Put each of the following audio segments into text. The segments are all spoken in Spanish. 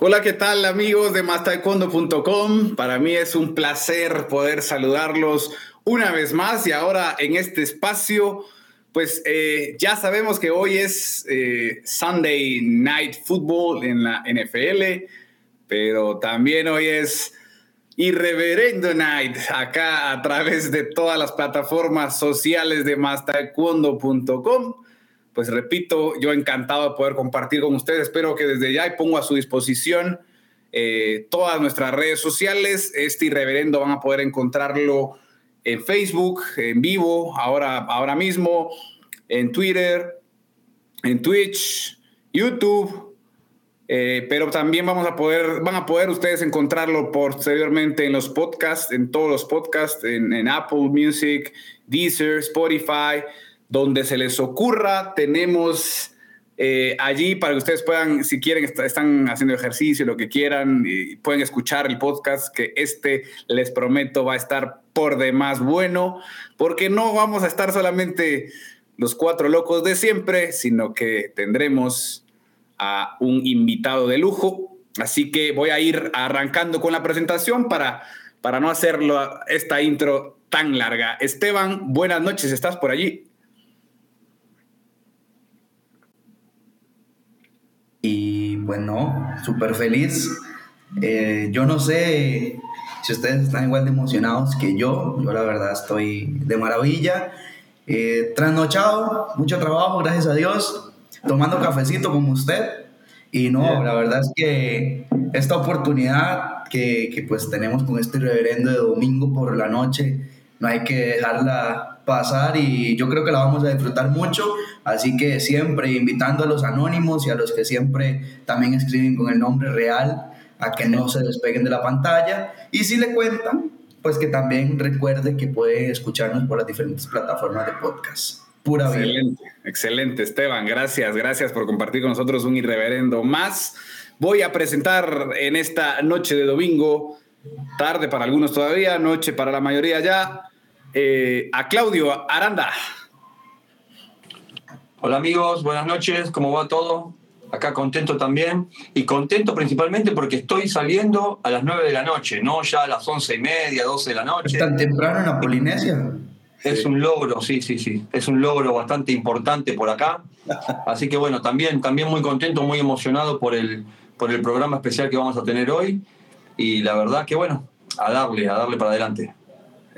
Hola, ¿qué tal amigos de mastaekwondo.com? Para mí es un placer poder saludarlos una vez más y ahora en este espacio, pues eh, ya sabemos que hoy es eh, Sunday Night Football en la NFL, pero también hoy es Irreverendo Night acá a través de todas las plataformas sociales de mastaekwondo.com pues repito, yo encantado de poder compartir con ustedes. Espero que desde ya y pongo a su disposición eh, todas nuestras redes sociales. Este irreverendo van a poder encontrarlo en Facebook, en vivo, ahora, ahora mismo, en Twitter, en Twitch, YouTube. Eh, pero también vamos a poder, van a poder ustedes encontrarlo posteriormente en los podcasts, en todos los podcasts, en, en Apple Music, Deezer, Spotify donde se les ocurra. Tenemos eh, allí para que ustedes puedan, si quieren, están haciendo ejercicio, lo que quieran, y pueden escuchar el podcast, que este, les prometo, va a estar por demás bueno, porque no vamos a estar solamente los cuatro locos de siempre, sino que tendremos a un invitado de lujo. Así que voy a ir arrancando con la presentación para, para no hacerlo esta intro tan larga. Esteban, buenas noches, ¿estás por allí? Y bueno, súper feliz. Eh, yo no sé si ustedes están igual de emocionados que yo. Yo la verdad estoy de maravilla. Eh, trasnochado, mucho trabajo, gracias a Dios. Tomando cafecito como usted. Y no, la verdad es que esta oportunidad que, que pues tenemos con este reverendo de domingo por la noche, no hay que dejarla pasar y yo creo que la vamos a disfrutar mucho. Así que siempre invitando a los anónimos y a los que siempre también escriben con el nombre real a que no se despeguen de la pantalla. Y si le cuentan, pues que también recuerde que puede escucharnos por las diferentes plataformas de podcast. Pura excelente, excelente, Esteban. Gracias, gracias por compartir con nosotros un irreverendo más. Voy a presentar en esta noche de domingo, tarde para algunos todavía, noche para la mayoría ya, eh, a Claudio Aranda. Hola amigos, buenas noches, ¿cómo va todo? Acá contento también y contento principalmente porque estoy saliendo a las 9 de la noche, no ya a las once y media, 12 de la noche. ¿Es tan temprano en la Polinesia? Es un logro, sí, sí, sí. Es un logro bastante importante por acá. Así que bueno, también, también muy contento, muy emocionado por el, por el programa especial que vamos a tener hoy. Y la verdad que bueno, a darle, a darle para adelante.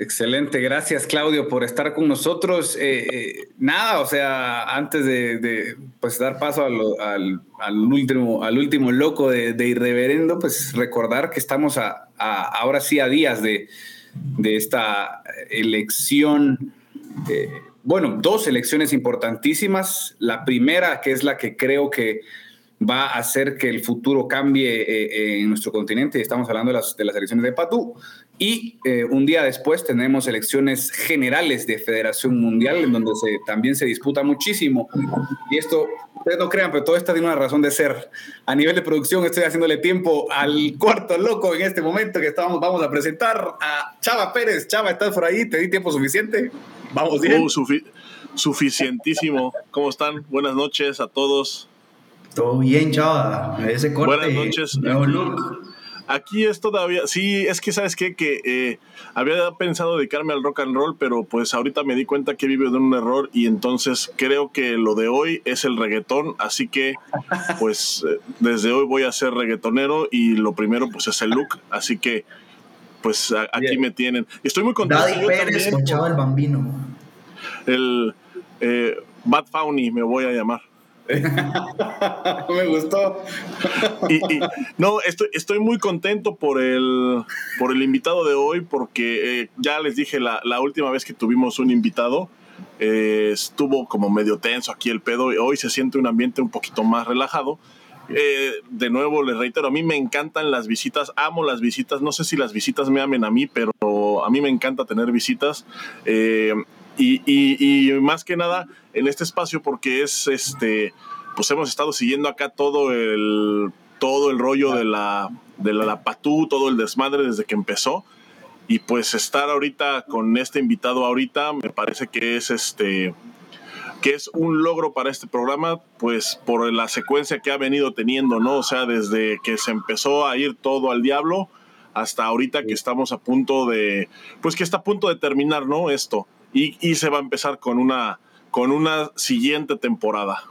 Excelente, gracias Claudio por estar con nosotros. Eh, eh, nada, o sea, antes de, pues dar paso al, último, al último loco de, Irreverendo, pues recordar que estamos a, ahora sí a días de, esta elección, eh, bueno, dos elecciones importantísimas. La primera, que es la que creo que va a hacer que el futuro cambie en nuestro continente, estamos hablando de las, de las elecciones de Patú y eh, un día después tenemos elecciones generales de Federación Mundial, en donde se, también se disputa muchísimo. Y esto, ustedes no crean, pero todo esto tiene una razón de ser. A nivel de producción estoy haciéndole tiempo al cuarto loco en este momento que estamos, vamos a presentar a Chava Pérez. Chava, ¿estás por ahí? ¿Te di tiempo suficiente? Vamos bien. Uh, suficientísimo. ¿Cómo están? Buenas noches a todos. Todo bien, Chava. Ese corte, Buenas noches. Nuevo look. Aquí es todavía, sí, es que sabes qué? que eh, había pensado dedicarme al rock and roll, pero pues ahorita me di cuenta que vive de un error y entonces creo que lo de hoy es el reggaetón, así que pues eh, desde hoy voy a ser reggaetonero y lo primero pues es el look, así que pues aquí me tienen. Estoy muy contento. Daddy Pérez escuchaba el bambino. El eh, Bad Fauny me voy a llamar. Me gustó. no, estoy, muy contento por el, por el invitado de hoy, porque eh, ya les dije la, última vez que tuvimos un invitado, eh, estuvo como medio tenso aquí el pedo, y hoy se siente un ambiente un poquito más relajado. Eh, de nuevo, les reitero, a mí me encantan las visitas, amo las visitas, no sé si las visitas me amen a mí, pero a mí me encanta tener visitas. Y, más que nada en este espacio porque es este pues hemos estado siguiendo acá todo el todo el rollo de la de la, patú, todo el desmadre desde que empezó y pues estar ahorita con este invitado ahorita me parece que es este que es un logro para este programa, pues por la secuencia que ha venido teniendo, ¿no? O sea, desde que se empezó a ir todo al diablo hasta ahorita que estamos a punto de, pues que está a punto de terminar, ¿no? Esto. Y, se va a empezar con una, con una siguiente temporada.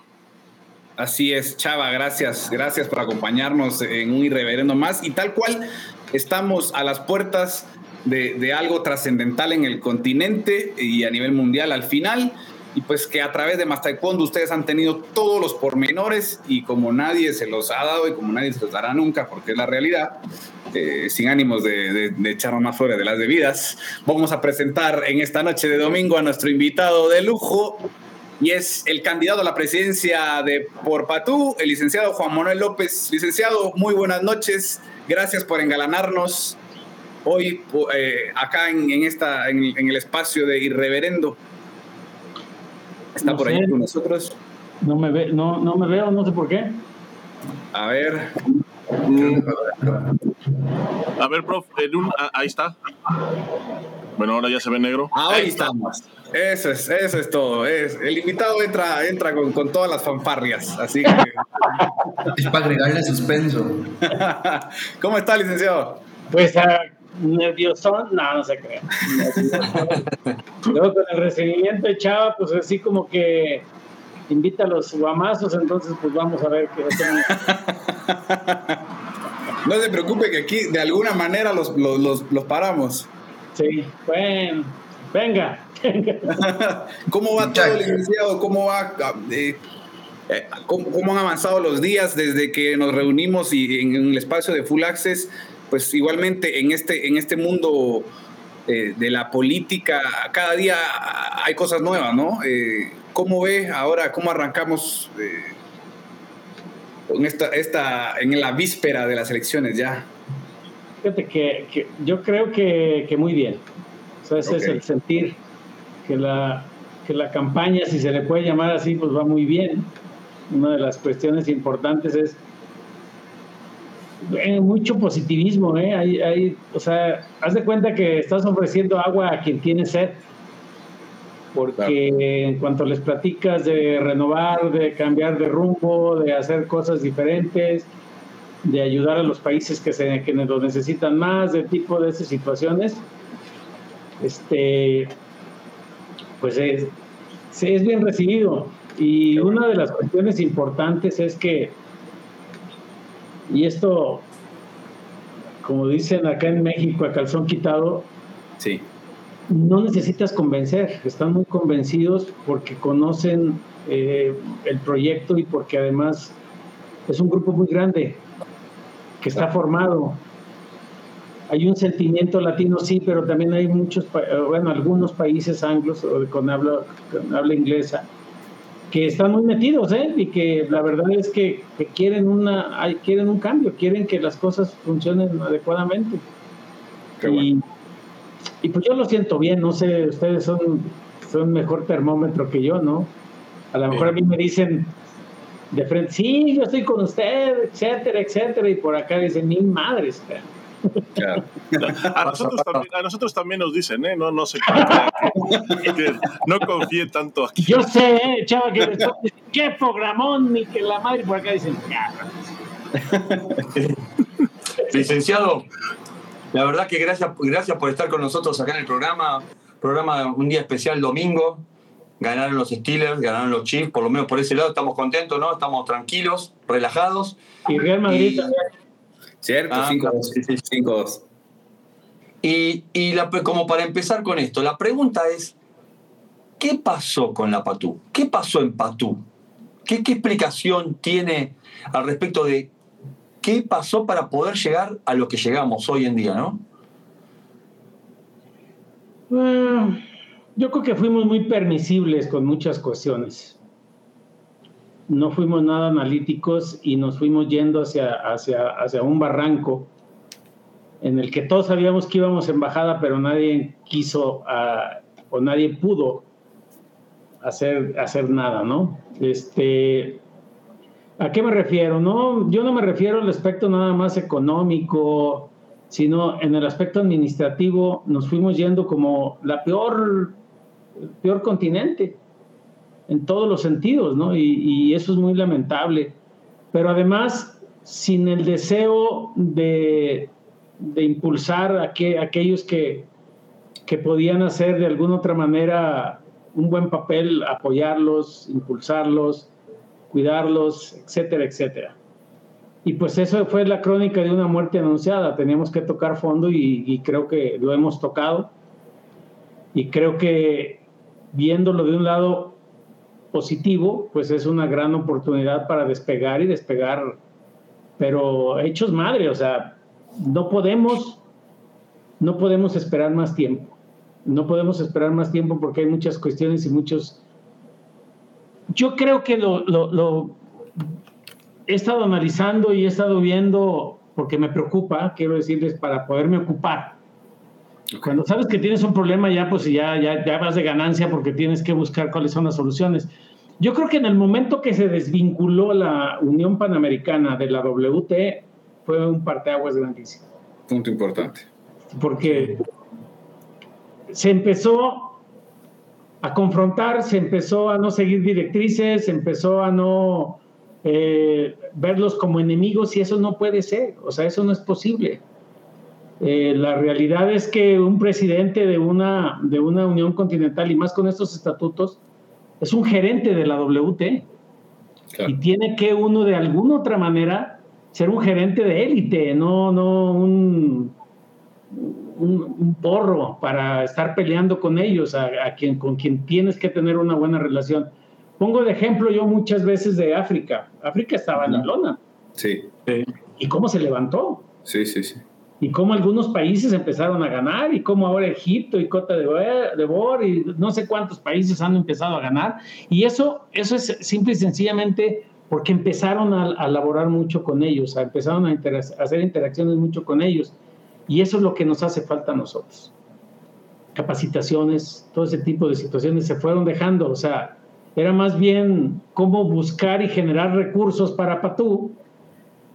Así es, Chava, gracias, gracias por acompañarnos en un irreverendo más. Y tal cual, estamos a las puertas de algo trascendental en el continente y a nivel mundial al final y pues que a través de Más Taekwondo ustedes han tenido todos los pormenores y como nadie se los ha dado y como nadie se los dará nunca, porque es la realidad, eh, sin ánimos de, de, echar más fuera de las debidas, vamos a presentar en esta noche de domingo a nuestro invitado de lujo y es el candidato a la presidencia de Por Patú, el licenciado Juan Manuel López. Licenciado, muy buenas noches, gracias por engalanarnos hoy eh, acá en, esta, en el espacio de Irreverendo. Está por ahí con nosotros. No me, ve, no, no me veo, no sé por qué. A ver. A ver, prof, en un, ahí está. Bueno, ahora ya se ve negro. Ahí estamos. Eso es, eso es todo. Es, el invitado entra, entra con, con todas las fanfarrias, así que. es para agregarle suspenso. ¿Cómo está, licenciado? Pues uh, nervioso, no, no se crea. Luego con el recibimiento de Chava, pues así como que invita a los guamazos, entonces pues vamos a ver qué No se preocupe que aquí de alguna manera los, los, los, los paramos. Sí, bueno, venga. ¿Cómo va todo, licenciado? ¿Cómo va? Eh, ¿cómo, ¿Cómo, han avanzado los días desde que nos reunimos y en, en el espacio de Full Access? Pues igualmente en este, en este mundo eh, de la política, cada día hay cosas nuevas, ¿no? Eh, ¿Cómo ve ahora, cómo arrancamos eh, con esta, esta, en la víspera de las elecciones ya? Fíjate que, que yo creo que, que, muy bien. O sea, ese okay. es el sentir que la, que la campaña, si se le puede llamar así, pues va muy bien. Una de las cuestiones importantes es eh, mucho positivismo, ¿eh? Hay, hay, o sea, haz de cuenta que estás ofreciendo agua a quien tiene sed, porque claro. en cuanto les platicas de renovar, de cambiar de rumbo, de hacer cosas diferentes, de ayudar a los países que, se, que lo necesitan más, de tipo de esas situaciones, este, pues es, es bien recibido. Y una de las cuestiones importantes es que y esto, como dicen acá en México, a calzón quitado, sí. no necesitas convencer, están muy convencidos porque conocen eh, el proyecto y porque además es un grupo muy grande que está formado. Hay un sentimiento latino, sí, pero también hay muchos, bueno, algunos países anglos con habla, con habla inglesa que están muy metidos, ¿eh? Y que la verdad es que, que quieren una, quieren un cambio, quieren que las cosas funcionen adecuadamente. Qué bueno. y, y, pues yo lo siento bien, no sé, ustedes son, son mejor termómetro que yo, ¿no? A lo mejor a mí me dicen de frente, sí, yo estoy con usted, etcétera, etcétera, y por acá dicen, mil madres, cara. Claro. A, nosotros también, a, nosotros también, nos dicen, ¿eh? No, no sé que, que, no confíe tanto aquí. Yo sé, ¿eh? chava, que qué programón, ni que la madre por acá dicen, Licenciado, la verdad que gracias, gracias por estar con nosotros acá en el programa. Programa un día especial domingo. Ganaron los Steelers, ganaron los Chiefs, por lo menos por ese lado estamos contentos, ¿no? Estamos tranquilos, relajados. Y Real Madrid y, también. ¿Cierto? 5-2. Ah, sí, sí, sí. Y, y la, como para empezar con esto, la pregunta es, ¿qué pasó con la Patú? ¿Qué pasó en Patú? ¿Qué, ¿Qué, explicación tiene al respecto de qué pasó para poder llegar a lo que llegamos hoy en día, no? Uh, yo creo que fuimos muy permisibles con muchas cuestiones. No fuimos nada analíticos y nos fuimos yendo hacia, hacia, hacia un barranco en el que todos sabíamos que íbamos en bajada, pero nadie quiso uh, o nadie pudo hacer, hacer nada, ¿no? Este, ¿A qué me refiero? No, yo no me refiero al aspecto nada más económico, sino en el aspecto administrativo nos fuimos yendo como la peor, el peor continente. En todos los sentidos, ¿no? Y, eso es muy lamentable. Pero además, sin el deseo de, impulsar a, que, aquellos que, que podían hacer de alguna otra manera un buen papel, apoyarlos, impulsarlos, cuidarlos, etcétera, etcétera. Y pues eso fue la crónica de una muerte anunciada. Teníamos que tocar fondo y, creo que lo hemos tocado. Y creo que viéndolo de un lado positivo, pues es una gran oportunidad para despegar y despegar, pero hechos madre, o sea, no podemos, no podemos esperar más tiempo. No podemos esperar más tiempo porque hay muchas cuestiones y muchos... Yo creo que lo, lo he estado analizando y he estado viendo, porque me preocupa, quiero decirles, para poderme ocupar. Cuando sabes que tienes un problema, ya pues ya, ya, ya vas de ganancia porque tienes que buscar cuáles son las soluciones. Yo creo que en el momento que se desvinculó la Unión Panamericana de la WT, fue un parteaguas grandísimo. Punto importante. Porque se empezó a confrontar, se empezó a no seguir directrices, se empezó a no eh, verlos como enemigos y eso no puede ser, o sea, eso no es posible. Eh, la realidad es que un presidente de una, de una unión continental y más con estos estatutos es un gerente de la WT y tiene que uno de alguna otra manera ser un gerente de élite, no, no un, un, porro para estar peleando con ellos, a, quien, con quien tienes que tener una buena relación. Pongo de ejemplo yo muchas veces de África. África estaba en la lona. Sí. ¿Y cómo se levantó? Sí, sí, sí. Y cómo algunos países empezaron a ganar, y cómo ahora Egipto y Cota de Bor y no sé cuántos países han empezado a ganar. Y eso, eso es simple y sencillamente porque empezaron a, a laborar mucho con ellos, empezaron a, a hacer interacciones mucho con ellos. Y eso es lo que nos hace falta a nosotros. Capacitaciones, todo ese tipo de situaciones se fueron dejando. O sea, era más bien cómo buscar y generar recursos para Patú,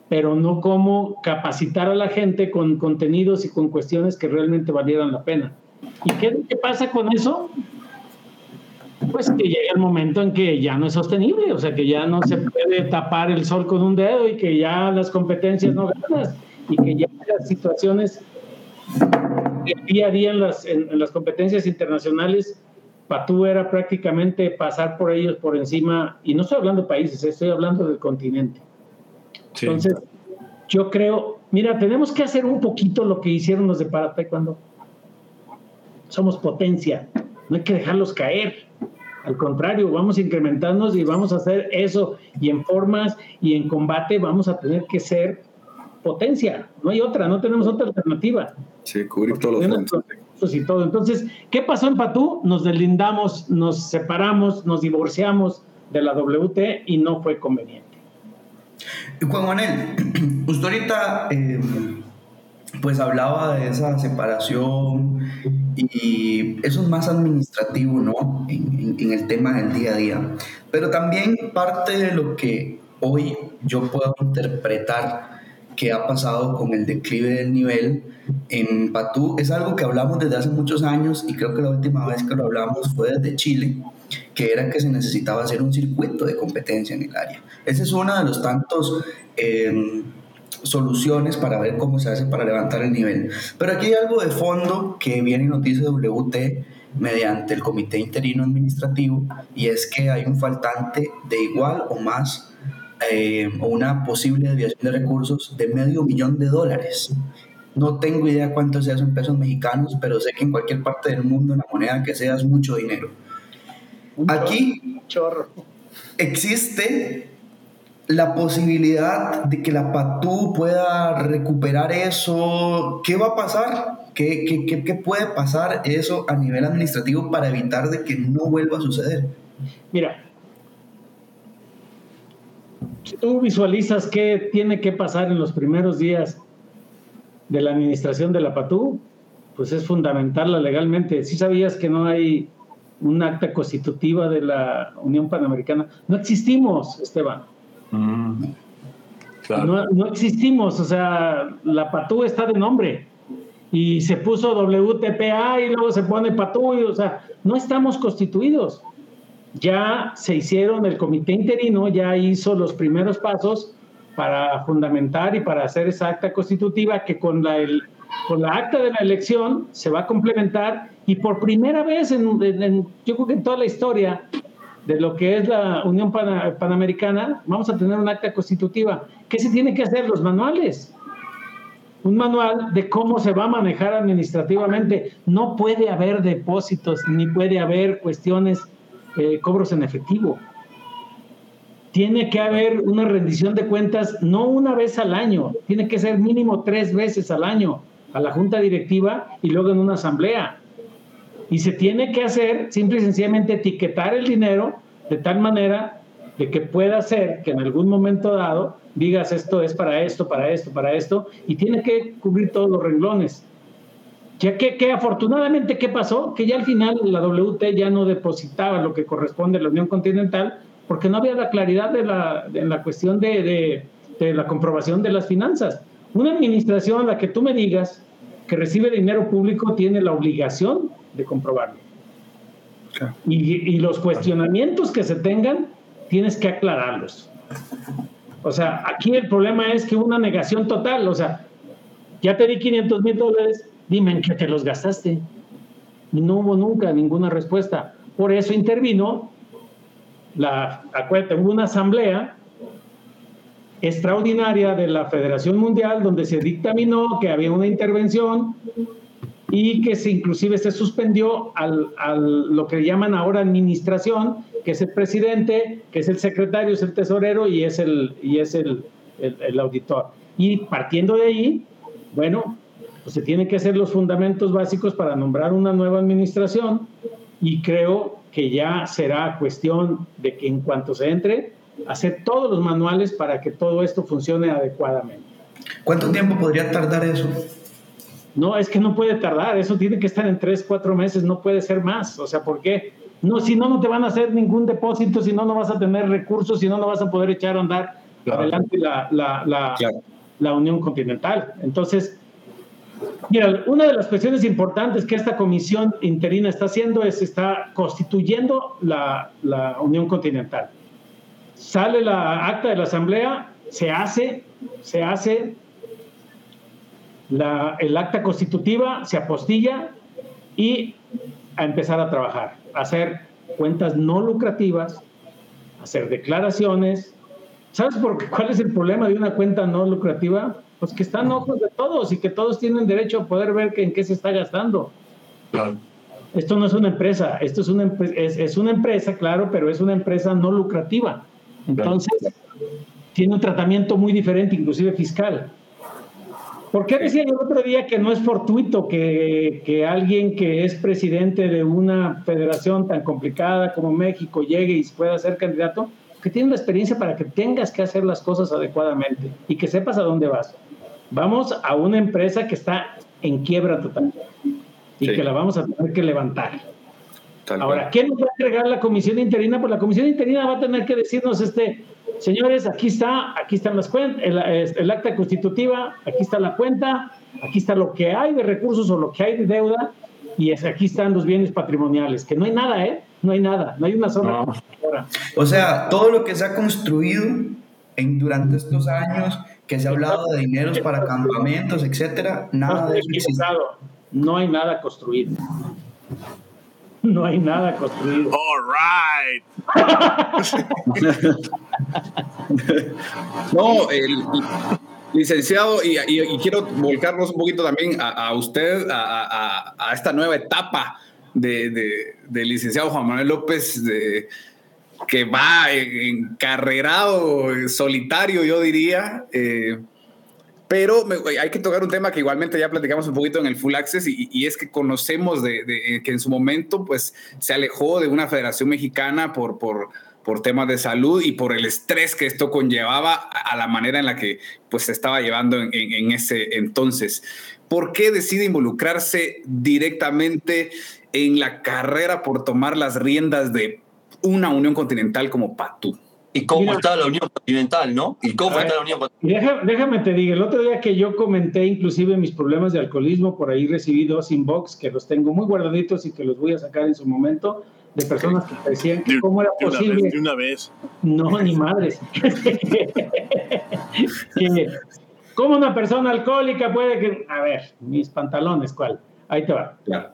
pero no cómo capacitar a la gente con contenidos y con cuestiones que realmente valieran la pena. ¿Y qué, qué pasa con eso? Pues que llega el momento en que ya no es sostenible, o sea, que ya no se puede tapar el sol con un dedo y que ya las competencias no ganas y que ya las situaciones día a día en las, en las competencias internacionales Patú era prácticamente pasar por ellos por encima, y no estoy hablando de países, estoy hablando del continente. Entonces, yo creo, mira, tenemos que hacer un poquito lo que hicieron los de para cuando somos potencia, no hay que dejarlos caer. Al contrario, vamos a incrementarnos y vamos a hacer eso. Y en formas y en combate vamos a tener que ser potencia. No hay otra, no tenemos otra alternativa. Sí, cubrir todos los y todo. Entonces, ¿qué pasó en Patú? Nos deslindamos, nos separamos, nos divorciamos de la WT y no fue conveniente. Juan Manuel, usted ahorita eh, pues hablaba de esa separación y eso es más administrativo, ¿no? En, en, el tema del día a día. Pero también parte de lo que hoy yo puedo interpretar que ha pasado con el declive del nivel en Patú es algo que hablamos desde hace muchos años y creo que la última vez que lo hablamos fue desde Chile, que era que se necesitaba hacer un circuito de competencia en el área. Esa es una de los tantos em, soluciones para ver cómo se hace para levantar el nivel. Pero aquí hay algo de fondo que viene y nos WT mediante el Comité Interino Administrativo y es que hay un faltante de igual o más eh, o una posible desviación de recursos de medio millón de dólares. No tengo idea cuánto sea en pesos mexicanos, pero sé que en cualquier parte del mundo, la moneda que sea, es mucho dinero. Aquí existe la posibilidad de que la PATU pueda recuperar eso. ¿Qué va a pasar? ¿Qué, qué, qué, puede pasar eso a nivel administrativo para evitar de que no vuelva a suceder? Mira, tú visualizas qué tiene que pasar en los primeros días de la administración de la PATU, pues es fundamentarla legalmente. Si sabías que no hay un acta constitutiva de la Unión Panamericana, no existimos, Esteban. Mm, no, existimos, o sea, la PATU está de nombre y se puso WTPA y luego se pone PATU, o sea, no estamos constituidos. Ya se hicieron, el comité interino ya hizo los primeros pasos para fundamentar y para hacer esa acta constitutiva que con la, con la acta de la elección se va a complementar y por primera vez en, yo creo que en toda la historia de lo que es la Unión Panamericana, vamos a tener una acta constitutiva. ¿Qué se tiene que hacer? Los manuales. Un manual de cómo se va a manejar administrativamente. No puede haber depósitos ni puede haber cuestiones, eh, cobros en efectivo. Tiene que haber una rendición de cuentas no una vez al año, tiene que ser mínimo tres veces al año a la junta directiva y luego en una asamblea. Y se tiene que hacer simple y sencillamente etiquetar el dinero de tal manera de que pueda ser que en algún momento dado digas esto es para esto, para esto, para esto, y tiene que cubrir todos los renglones. Ya que, que afortunadamente, ¿qué pasó? Que ya al final la WT ya no depositaba lo que corresponde a la Unión Continental, porque no había la claridad de la, de la cuestión de, de, de la comprobación de las finanzas. Una administración a la que tú me digas que recibe dinero público tiene la obligación de comprobarlo. Y, los cuestionamientos que se tengan, tienes que aclararlos. O sea, aquí el problema es que una negación total, o sea, ya te di 500 mil dólares, dime en qué te los gastaste. No hubo nunca ninguna respuesta. Por eso intervino, la, acuérdate, hubo una asamblea extraordinaria de la Federación Mundial donde se dictaminó que había una intervención y que se inclusive se suspendió al, lo que llaman ahora administración, que es el presidente, que es el secretario, es el tesorero y es el, y es el, el, auditor. Y partiendo de ahí, bueno, pues se tienen que hacer los fundamentos básicos para nombrar una nueva administración y creo que ya será cuestión de que en cuanto se entre, hacer todos los manuales para que todo esto funcione adecuadamente. ¿Cuánto tiempo podría tardar eso? No, es que no puede tardar, eso tiene que estar en tres, cuatro meses, no puede ser más. O sea, ¿por qué? No, si no, no te van a hacer ningún depósito, si no, no vas a tener recursos, si no, no vas a poder echar a andar adelante la, la, la, la, Unión Continental. Entonces, mira, una de las cuestiones importantes que esta comisión interina está haciendo es, está constituyendo la, la Unión Continental. Sale la acta de la Asamblea, se hace, se hace el acta constitutiva se apostilla y a empezar a trabajar, a hacer cuentas no lucrativas, hacer declaraciones. ¿Sabes por qué, cuál es el problema de una cuenta no lucrativa? Pues que están ojos de todos y que todos tienen derecho a poder ver en qué se está gastando. Esto no es una empresa, esto es una, es, es una empresa, claro, pero es una empresa no lucrativa. Entonces, tiene un tratamiento muy diferente, inclusive fiscal. ¿Por qué decía el otro día que no es fortuito que, que, alguien que es presidente de una federación tan complicada como México llegue y pueda ser candidato? Que tiene la experiencia para que tengas que hacer las cosas adecuadamente y que sepas a dónde vas. Vamos a una empresa que está en quiebra total y que la vamos a tener que levantar. Ahora, ¿quién nos va a entregar la comisión interina? Pues la comisión interina va a tener que decirnos este, Señores, aquí está, aquí están las cuentas, el, acta constitutiva, aquí está la cuenta, aquí está lo que hay de recursos o lo que hay de deuda, y aquí están los bienes patrimoniales, que no hay nada, ¿eh? No hay nada, no hay una sola. O sea, todo lo que se ha construido en, durante estos años, que se ha hablado de dineros para campamentos, etcétera, nada de eso No hay nada construido. No hay nada construido. All right. no, el, licenciado, y, quiero volcarnos un poquito también a, usted, a, esta nueva etapa de, licenciado Juan Manuel López, de, que va encarrerado, solitario, yo diría. Eh, pero hay que tocar un tema que igualmente ya platicamos un poquito en el Full Access y, es que conocemos de, que en su momento pues se alejó de una federación mexicana por, por, por temas de salud y por el estrés que esto conllevaba a la manera en la que pues se estaba llevando en ese entonces. ¿Por qué decide involucrarse directamente en la carrera por tomar las riendas de una unión continental como Patú? y cómo está la Unión Continental, ¿no? Y cómo está la Unión Continental. Déjame, te diga, el otro día que yo comenté inclusive mis problemas de alcoholismo, por ahí recibí dos inbox que los tengo muy guardaditos y que los voy a sacar en su momento, de personas que decían que cómo era posible. de una vez. No, ni madres. ¿Cómo una persona alcohólica puede que... A ver, mis pantalones, ¿cuál? Ahí te va. Claro.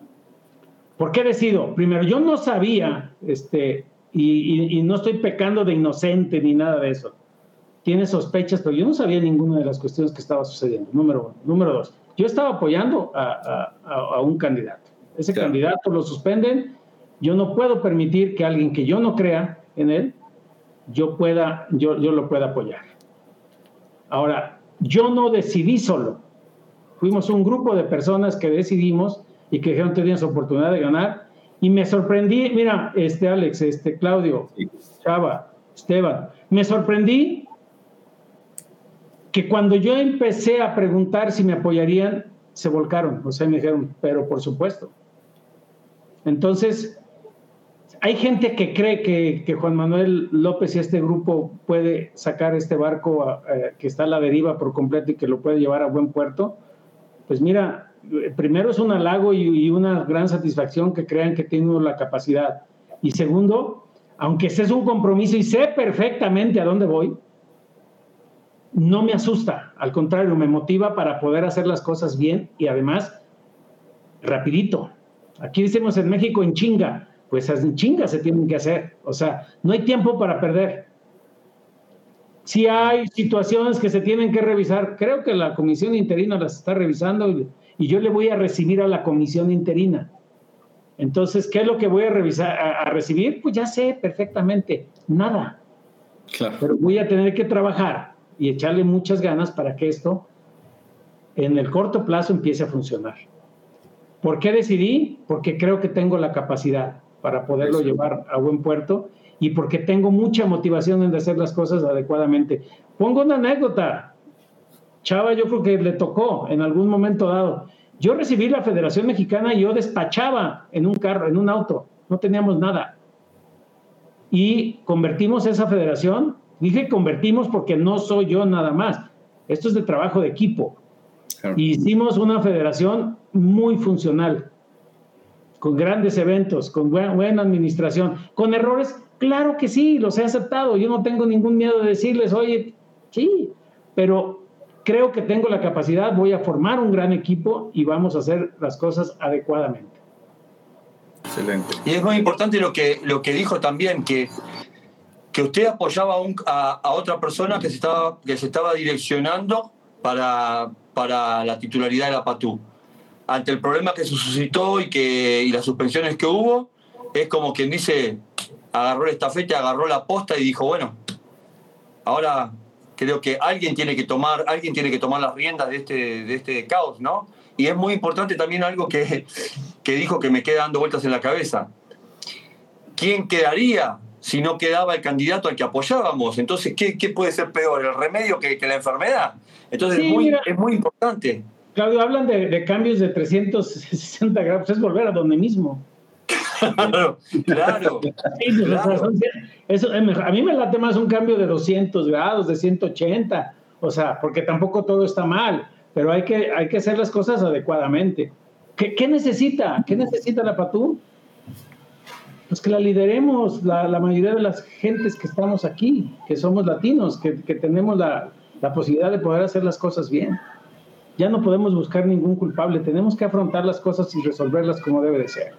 ¿Por qué decido? Primero, yo no sabía, este, y, no estoy pecando de inocente ni nada de eso. Tiene sospechas, pero yo no sabía ninguna de las cuestiones que estaba sucediendo. Número uno. Número dos, yo estaba apoyando a, un candidato. Ese candidato lo suspenden. Yo no puedo permitir que alguien que yo no crea en él, yo, pueda, yo, yo lo pueda apoyar. Ahora, yo no decidí solo. Fuimos un grupo de personas que decidimos y que dijeron que tenían oportunidad de ganar y me sorprendí, mira, este Alex, este Claudio, Chava, Esteban, me sorprendí que cuando yo empecé a preguntar si me apoyarían, se volcaron, o sea, me dijeron, pero por supuesto. Entonces, hay gente que cree que, Juan Manuel López y este grupo puede sacar este barco que está a la deriva por completo y que lo puede llevar a buen puerto. Pues mira, primero es un halago y, una gran satisfacción que crean que tengo la capacidad. Y segundo, aunque ese es un compromiso y sé perfectamente a dónde voy, no me asusta, al contrario, me motiva para poder hacer las cosas bien y además rapidito. Aquí decimos en México en chinga, pues en chinga se tienen que hacer, o sea, no hay tiempo para perder. Si hay situaciones que se tienen que revisar, creo que la comisión interina las está revisando y y yo le voy a recibir a la comisión interina. Entonces, ¿qué es lo que voy a, revisar, a, recibir? Pues ya sé perfectamente, nada. Claro. Pero voy a tener que trabajar y echarle muchas ganas para que esto en el corto plazo empiece a funcionar. ¿Por qué decidí? Porque creo que tengo la capacidad para poderlo llevar a buen puerto y porque tengo mucha motivación en hacer las cosas adecuadamente. Pongo una anécdota. Chava yo creo que le tocó en algún momento dado. Yo recibí la Federación Mexicana y yo despachaba en un carro, en un auto, no teníamos nada. Y convertimos esa federación, dije convertimos porque no soy yo nada más, esto es de trabajo de equipo. hicimos una federación muy funcional, con grandes eventos, con buena administración, con errores, claro que sí, los he aceptado, yo no tengo ningún miedo de decirles, oye, sí, pero creo que tengo la capacidad, voy a formar un gran equipo y vamos a hacer las cosas adecuadamente. Excelente. Y es muy importante lo que, lo que dijo también, que, que usted apoyaba a, a, otra persona que se estaba, que se estaba direccionando para, para la titularidad de la PATU. Ante el problema que se suscitó y, que, y las suspensiones que hubo, es como quien dice, agarró esta fecha, agarró la posta y dijo, bueno, ahora creo que alguien tiene que tomar, alguien tiene que tomar las riendas de este, de este caos, ¿no? Y es muy importante también algo que, que dijo que me queda dando vueltas en la cabeza. ¿Quién quedaría si no quedaba el candidato al que apoyábamos? Entonces, ¿qué, qué puede ser peor, el remedio que, que la enfermedad? Entonces, es, muy, es muy importante. Claudio, hablan de, de, cambios de 360 grados, es volver a donde mismo. Claro, claro. Eso, a mí me late más un cambio de 200 grados, de 180, o sea, porque tampoco todo está mal, pero hay que, hay que hacer las cosas adecuadamente. ¿Qué, qué necesita? ¿Qué necesita la PATU? Pues que la lideremos la, la, mayoría de las gentes que estamos aquí, que somos latinos, que, que tenemos la, la posibilidad de poder hacer las cosas bien. Ya no podemos buscar ningún culpable, tenemos que afrontar las cosas y resolverlas como debe de ser.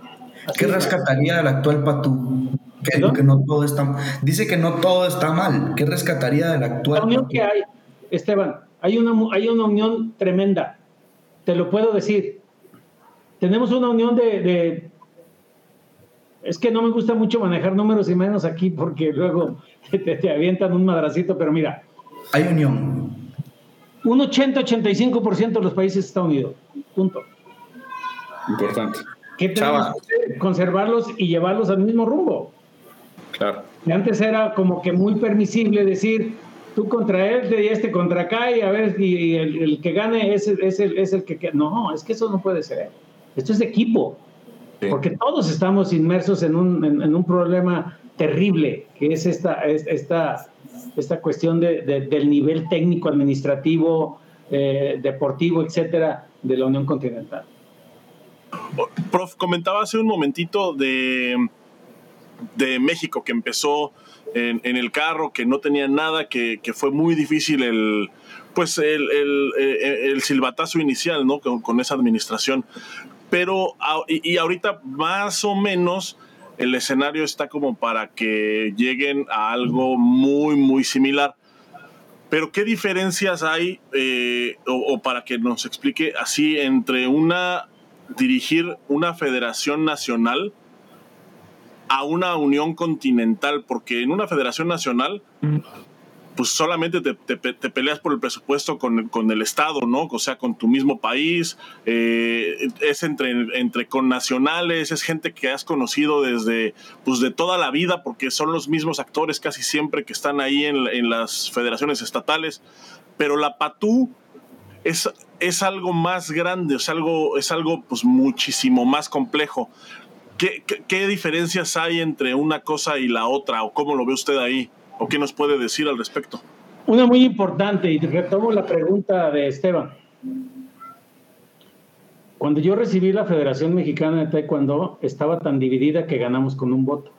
¿Qué rescataría del actual Patú? Que, que, no todo está, dice que no todo está mal. ¿Qué rescataría del actual La unión que hay, Esteban, hay una, hay una unión tremenda. Te lo puedo decir. Tenemos una unión de, de es que no me gusta mucho manejar números y menos aquí porque luego te, te, avientan un madracito, pero mira. Hay unión. Un 80-85% de los países está unido. Punto. Importante tenemos que conservarlos y llevarlos al mismo rumbo. Claro. Y antes era como que muy permisible decir, tú contra él y este contra acá y a ver, y el, que gane es, es, el, es el que... No, es que eso no puede ser. Esto es equipo. Porque todos estamos inmersos en un, en, un problema terrible, que es esta, esta, esta cuestión de, del nivel técnico, administrativo, eh, deportivo, etcétera, de la Unión Continental. Prof, comentaba hace un momentito de, de México, que empezó en, el carro, que no tenía nada, que, fue muy difícil el, pues el, el, silbatazo inicial, ¿no? Con, esa administración. Pero, y, ahorita más o menos el escenario está como para que lleguen a algo muy, muy similar. Pero ¿qué diferencias hay, eh, o, para que nos explique así, entre una dirigir una federación nacional a una unión continental, porque en una federación nacional, pues solamente te, peleas por el presupuesto con, con, el Estado, ¿no? O sea, con tu mismo país, eh, es entre, entre connacionales, es gente que has conocido desde, pues de toda la vida, porque son los mismos actores casi siempre que están ahí en, en las federaciones estatales, pero la PATU es, es algo más grande, es algo, es algo pues muchísimo más complejo. ¿Qué, diferencias hay entre una cosa y la otra? ¿O cómo lo ve usted ahí? ¿O qué nos puede decir al respecto? Una muy importante, y retomo la pregunta de Esteban. Cuando yo recibí la Federación Mexicana de Taekwondo, estaba tan dividida que ganamos con un voto.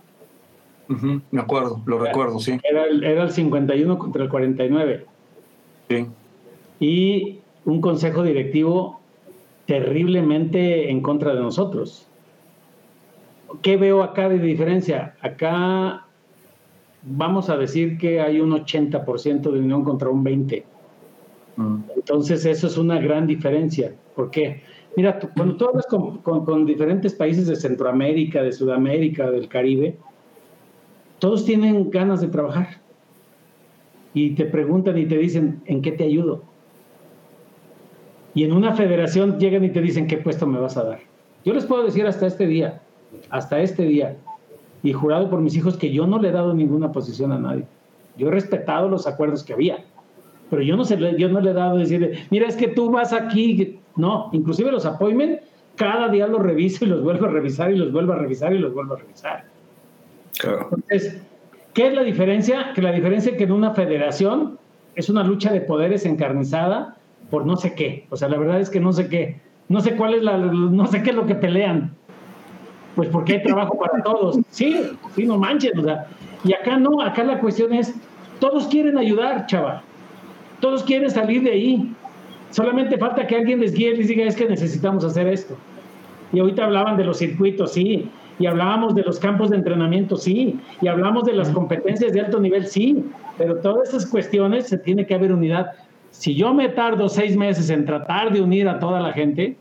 me acuerdo, lo recuerdo, sí. Era el, era el 51 contra el 49. Sí. Y un consejo directivo terriblemente en contra de nosotros. ¿Qué veo acá de diferencia? Acá vamos a decir que hay un 80% de unión contra un 20%. Mm. Entonces eso es una gran diferencia. ¿Por qué? Mira, cuando tú hablas con, diferentes países de Centroamérica, de Sudamérica, del Caribe, todos tienen ganas de trabajar. Y te preguntan y te dicen, ¿en qué te ayudo? Y en una federación llegan y te dicen, ¿qué puesto me vas a dar? Yo les puedo decir hasta este día, hasta este día, y jurado por mis hijos que yo no le he dado ninguna posición a nadie. Yo he respetado los acuerdos que había, pero yo no, yo no le he dado decirle, mira, es que tú vas aquí. No, inclusive los appointments, cada día los reviso y los vuelvo a revisar y los vuelvo a revisar y los vuelvo a revisar. Entonces, ¿qué es la diferencia? Que la diferencia es que en una federación es una lucha de poderes encarnizada por no sé qué. O sea, la verdad es que no sé qué. No sé cuál es la, no sé qué es lo que pelean pues porque hay trabajo para todos. Sí, sí, no manches, o sea, y acá no, acá la cuestión es, todos quieren ayudar, chaval, todos quieren salir de ahí, solamente falta que alguien les guíe y les diga, es que necesitamos hacer esto. Y ahorita hablaban de los circuitos, sí, y hablábamos de los campos de entrenamiento, sí, y hablamos de las competencias de alto nivel, sí, pero todas esas cuestiones se tiene que haber unidad. Si yo me tardo seis meses en tratar de unir a toda la gente,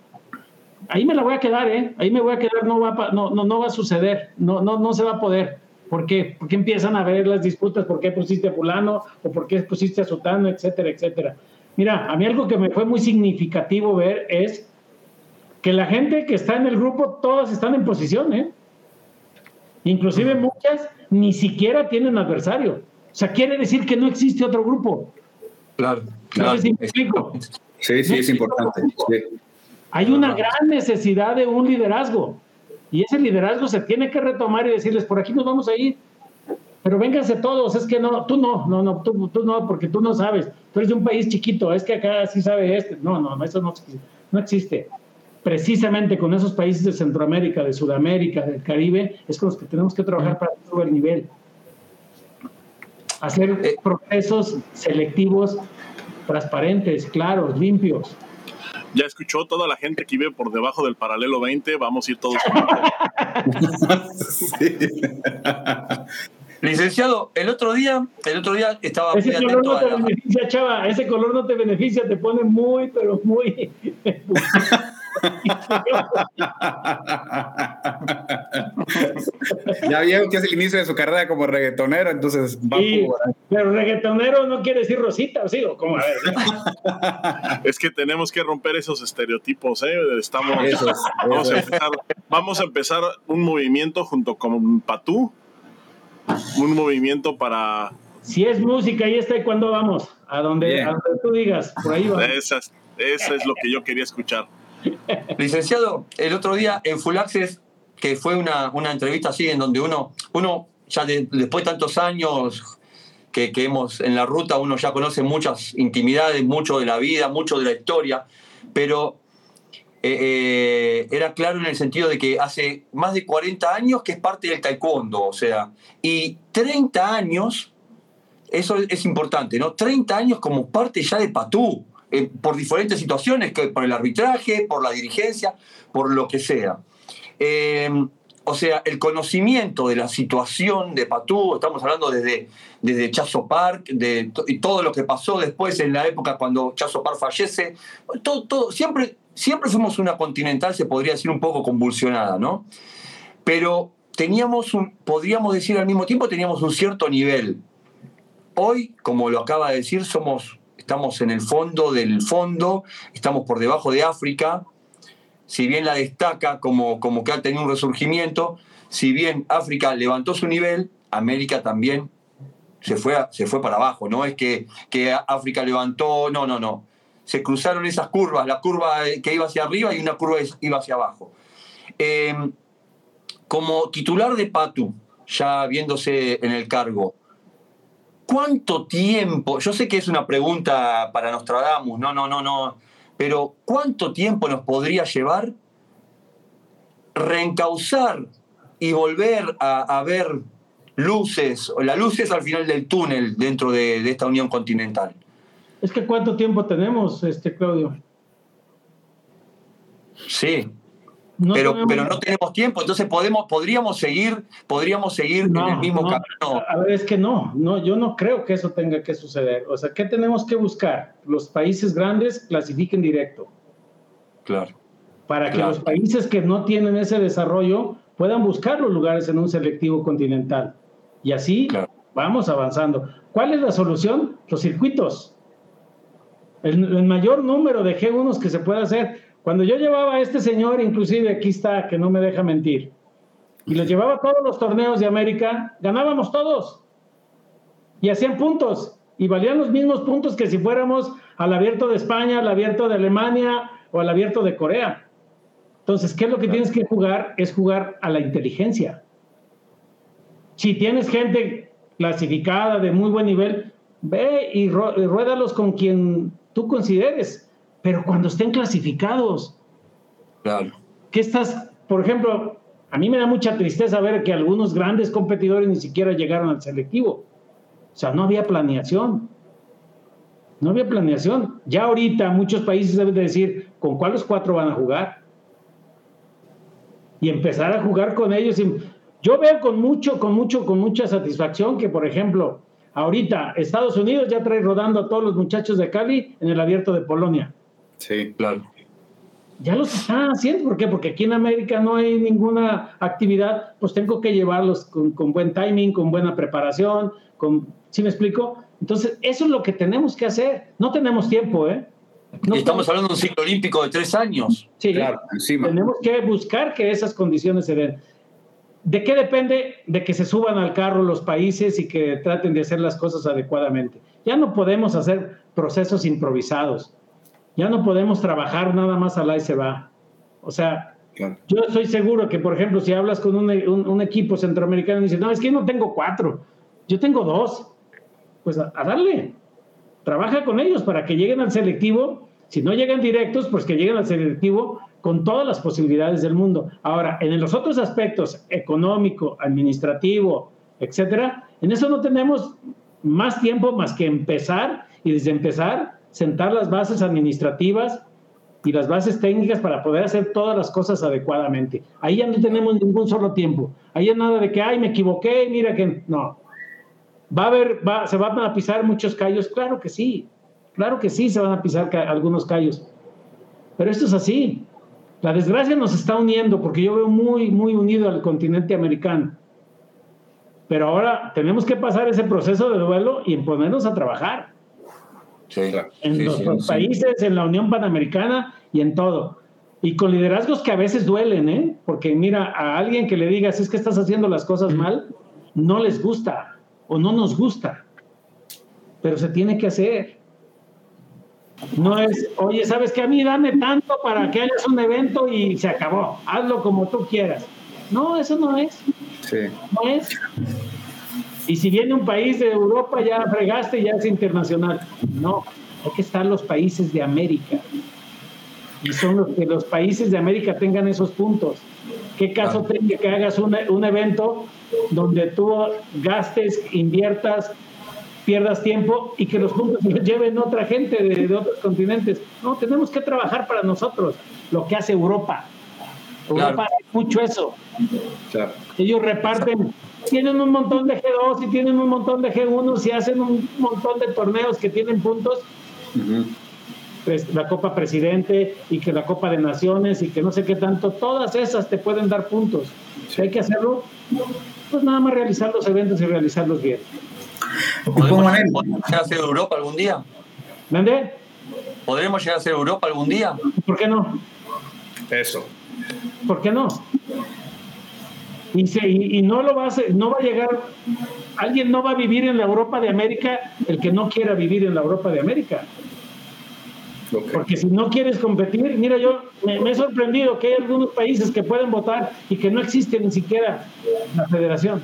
ahí me la voy a quedar, ¿eh? Ahí me voy a quedar, no va, no, no, no va a suceder, no, no, no se va a poder. ¿Por qué? Porque empiezan a ver las disputas, ¿por qué pusiste a fulano o por qué pusiste a sotano, etcétera, etcétera? Mira, a mí algo que me fue muy significativo ver es que la gente que está en el grupo, todas están en posición, ¿eh? Inclusive muchas ni siquiera tienen adversario. O sea, quiere decir que no existe otro grupo. Claro, claro. Sí, sí, es importante. Sí. Hay una gran necesidad de un liderazgo y ese liderazgo se tiene que retomar y decirles, por aquí nos vamos a ir, pero vénganse todos, es que no, tú no, no, no, tú, no, porque tú no sabes, tú eres de un país chiquito, es que acá sí sabe este, no, no, eso no, no existe. Precisamente con esos países de Centroamérica, de Sudamérica, del Caribe, es con los que tenemos que trabajar para subir el nivel. Hacer eh. procesos selectivos, transparentes, claros, limpios ya escuchó toda la gente que vive por debajo del paralelo 20, vamos a ir todos. Licenciado, el otro día, el otro día estaba ese color no te beneficia, chava, ese color no te beneficia, te pone muy, pero muy. ya vieron que es el inicio de su carrera como reggaetonero, entonces va Pero reggaetonero no quiere decir rosita, ¿sí? ¿O cómo? A ver. es que tenemos que romper esos estereotipos, ¿eh? Estamos, vamos, A empezar, un movimiento junto con Patú, un movimiento para... Si es música y está, ¿cuándo vamos? A donde, a donde tú digas, por ahí va. Esa, esa es lo que yo quería escuchar. Licenciado, el otro día en Full Access, que fue una, una entrevista así en donde uno, uno ya después de tantos años que, que, hemos en la ruta, uno ya conoce muchas intimidades, mucho de la vida, mucho de la historia, pero eh, eh, era claro en el sentido de que hace más de 40 años que es parte del taekwondo, o sea, y 30 años, eso es importante, ¿no? 30 años como parte ya de Patú, eh, por diferentes situaciones, que por el arbitraje, por la dirigencia, por lo que sea. o sea, el conocimiento de la situación de Patú, estamos hablando desde, desde Chazo Park, de y todo lo que pasó después en la época cuando Chazo Park fallece, todo, todo, siempre siempre fuimos una continental, se podría decir un poco convulsionada, ¿no? Pero teníamos un, podríamos decir al mismo tiempo, teníamos un cierto nivel. Hoy, como lo acaba de decir, somos, estamos en el fondo del fondo, estamos por debajo de África, si bien la destaca como, como que ha tenido un resurgimiento, si bien África levantó su nivel, América también se fue, se fue para abajo, no es que, que África levantó, no, no, no. Se cruzaron esas curvas, la curva que iba hacia arriba y una curva que iba hacia abajo. Em, como titular de Patu, ya viéndose en el cargo, ¿cuánto tiempo? Yo sé que es una pregunta para Nostradamus, no, no, no, no, pero ¿cuánto tiempo nos podría llevar reencauzar y volver a, ver luces, o las luces al final del túnel dentro de esta unión continental? Es que ¿cuánto tiempo tenemos, este Claudio? Sí. Pero, pero no tenemos tiempo, entonces podemos, podríamos seguir, podríamos seguir en el mismo camino. A ver, es que no, no, yo no creo que eso tenga que suceder. O sea, ¿qué tenemos que buscar? Los países grandes clasifiquen directo. Claro. Para que los países que no tienen ese desarrollo puedan buscar los lugares en un selectivo continental. Y así vamos avanzando. ¿Cuál es la solución? Los circuitos el, mayor número de G1 que se puede hacer. Cuando yo llevaba a este señor, inclusive aquí está, que no me deja mentir, y lo llevaba a todos los torneos de América, ganábamos todos. Y hacían puntos. Y valían los mismos puntos que si fuéramos al abierto de España, al abierto de Alemania o al abierto de Corea. Entonces, ¿qué es lo que tienes que jugar? Es jugar a la inteligencia. Si tienes gente clasificada de muy buen nivel, ve y, ruédalos con quien tú consideres, pero cuando estén clasificados. Claro. ¿Qué estás, por ejemplo, a mí me da mucha tristeza ver que algunos grandes competidores ni siquiera llegaron al selectivo. O sea, no había planeación. No había planeación. Ya ahorita muchos países deben de decir con cuáles cuatro van a jugar. Y empezar a jugar con ellos. Yo veo con mucho, con mucho, con mucha satisfacción que, por ejemplo, Ahorita Estados Unidos ya trae rodando a todos los muchachos de Cali en el abierto de Polonia. Sí, claro. Ya los están haciendo, ¿por qué? Porque aquí en América no hay ninguna actividad, pues tengo que llevarlos con, buen timing, con buena preparación, con, ¿sí me explico? Entonces, eso es lo que tenemos que hacer. No tenemos tiempo, ¿eh? No estamos hablando de un ciclo olímpico de tres años. Sí, claro, encima. tenemos que buscar que esas condiciones se den. ¿De qué depende? De que se suban al carro los países y que traten de hacer las cosas adecuadamente. Ya no podemos hacer procesos improvisados. Ya no podemos trabajar nada más al y se va. O sea, yo estoy seguro que, por ejemplo, si hablas con un, equipo centroamericano y dices, no, es que no tengo cuatro, yo tengo dos. Pues a darle. Trabaja con ellos para que lleguen al selectivo. Si no llegan directos, pues que lleguen al selectivo con todas las posibilidades del mundo. Ahora, en los otros aspectos, económico, administrativo, etcétera, en eso no tenemos más tiempo más que empezar y desde empezar sentar las bases administrativas y las bases técnicas para poder hacer todas las cosas adecuadamente. Ahí ya no tenemos ningún solo tiempo. Ahí es nada de que, ay, me equivoqué, mira que no. Va a haber, va, se van a pisar muchos callos, claro que sí, claro que sí se van a pisar algunos callos. Pero esto es así. La desgracia nos está uniendo porque yo veo muy, muy unido al continente americano. Pero ahora tenemos que pasar ese proceso de duelo y ponernos a trabajar. En los países, en la Unión Panamericana y en todo. Y con liderazgos que a veces duelen, ¿eh? Porque mira, a alguien que le digas es que estás haciendo las cosas mal, no les gusta o no nos gusta. Pero se tiene que hacer. No es, oye, ¿sabes qué? A mí dame tanto para que hagas un evento y se acabó. Hazlo como tú quieras. No, eso no es. Sí. No es. Y si viene un país de Europa, ya fregaste, ya es internacional. No, hay que estar los países de América. Y son los que los países de América tengan esos puntos. ¿Qué caso tiene que hagas un, un evento donde tú gastes, inviertas, pierdas tiempo y que los puntos los lleven otra gente de, de, otros continentes. No, tenemos que trabajar para nosotros, lo que hace Europa. Europa claro. hace mucho eso. Claro. Ellos reparten, tienen un montón de G2 y tienen un montón de G1 y hacen un montón de torneos que tienen puntos. Uh -huh. La Copa Presidente y que la Copa de Naciones y que no sé qué tanto, todas esas te pueden dar puntos. Si hay que hacerlo, pues nada más realizar los eventos y realizarlos bien. ¿Podemos, ¿Podemos llegar a ser Europa algún día? ¿Dónde? ¿Podremos llegar a ser Europa algún día? ¿Por qué no? Eso. ¿Por qué no? Y, se, y, y, no lo va a hacer, no va a llegar, alguien no va a vivir en la Europa de América el que no quiera vivir en la Europa de América. Okay. Porque si no quieres competir, mira, yo me, me, he sorprendido que hay algunos países que pueden votar y que no existe ni siquiera la federación.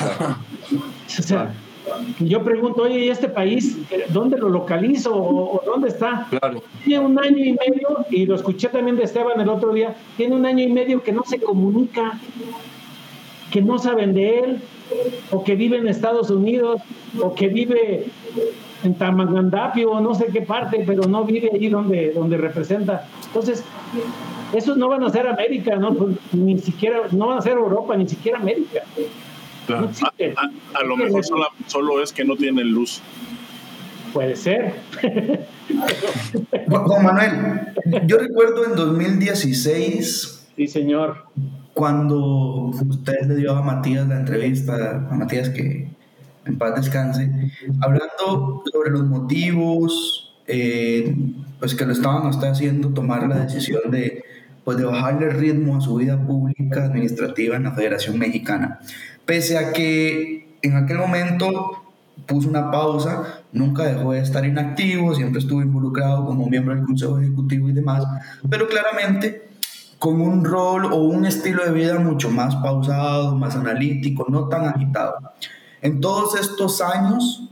o sea, yo pregunto, oye, ¿y este país dónde lo localizo o, dónde está? Claro. Tiene un año y medio, y lo escuché también de Esteban el otro día, tiene un año y medio que no se comunica, que no saben de él, o que vive en Estados Unidos, o que vive en Tamangandapio, o no sé qué parte, pero no vive allí donde, donde representa. Entonces, esos no van a ser América, ¿no? Pues, ni siquiera, no van a ser Europa, ni siquiera América. Claro. No a, a, a, lo mejor solo, solo, es que no tienen luz. Puede ser. Juan Manuel, yo recuerdo en 2016. Sí, señor. Cuando usted le dio a Matías la entrevista, a Matías que en paz descanse, hablando sobre los motivos, eh, pues que lo estaban hasta haciendo tomar la decisión de, pues de bajarle el ritmo a su vida pública administrativa en la Federación Mexicana. Pese a que en aquel momento puso una pausa, nunca dejó de estar inactivo, siempre estuvo involucrado como miembro del Consejo Ejecutivo y demás, pero claramente con un rol o un estilo de vida mucho más pausado, más analítico, no tan agitado. En todos estos años,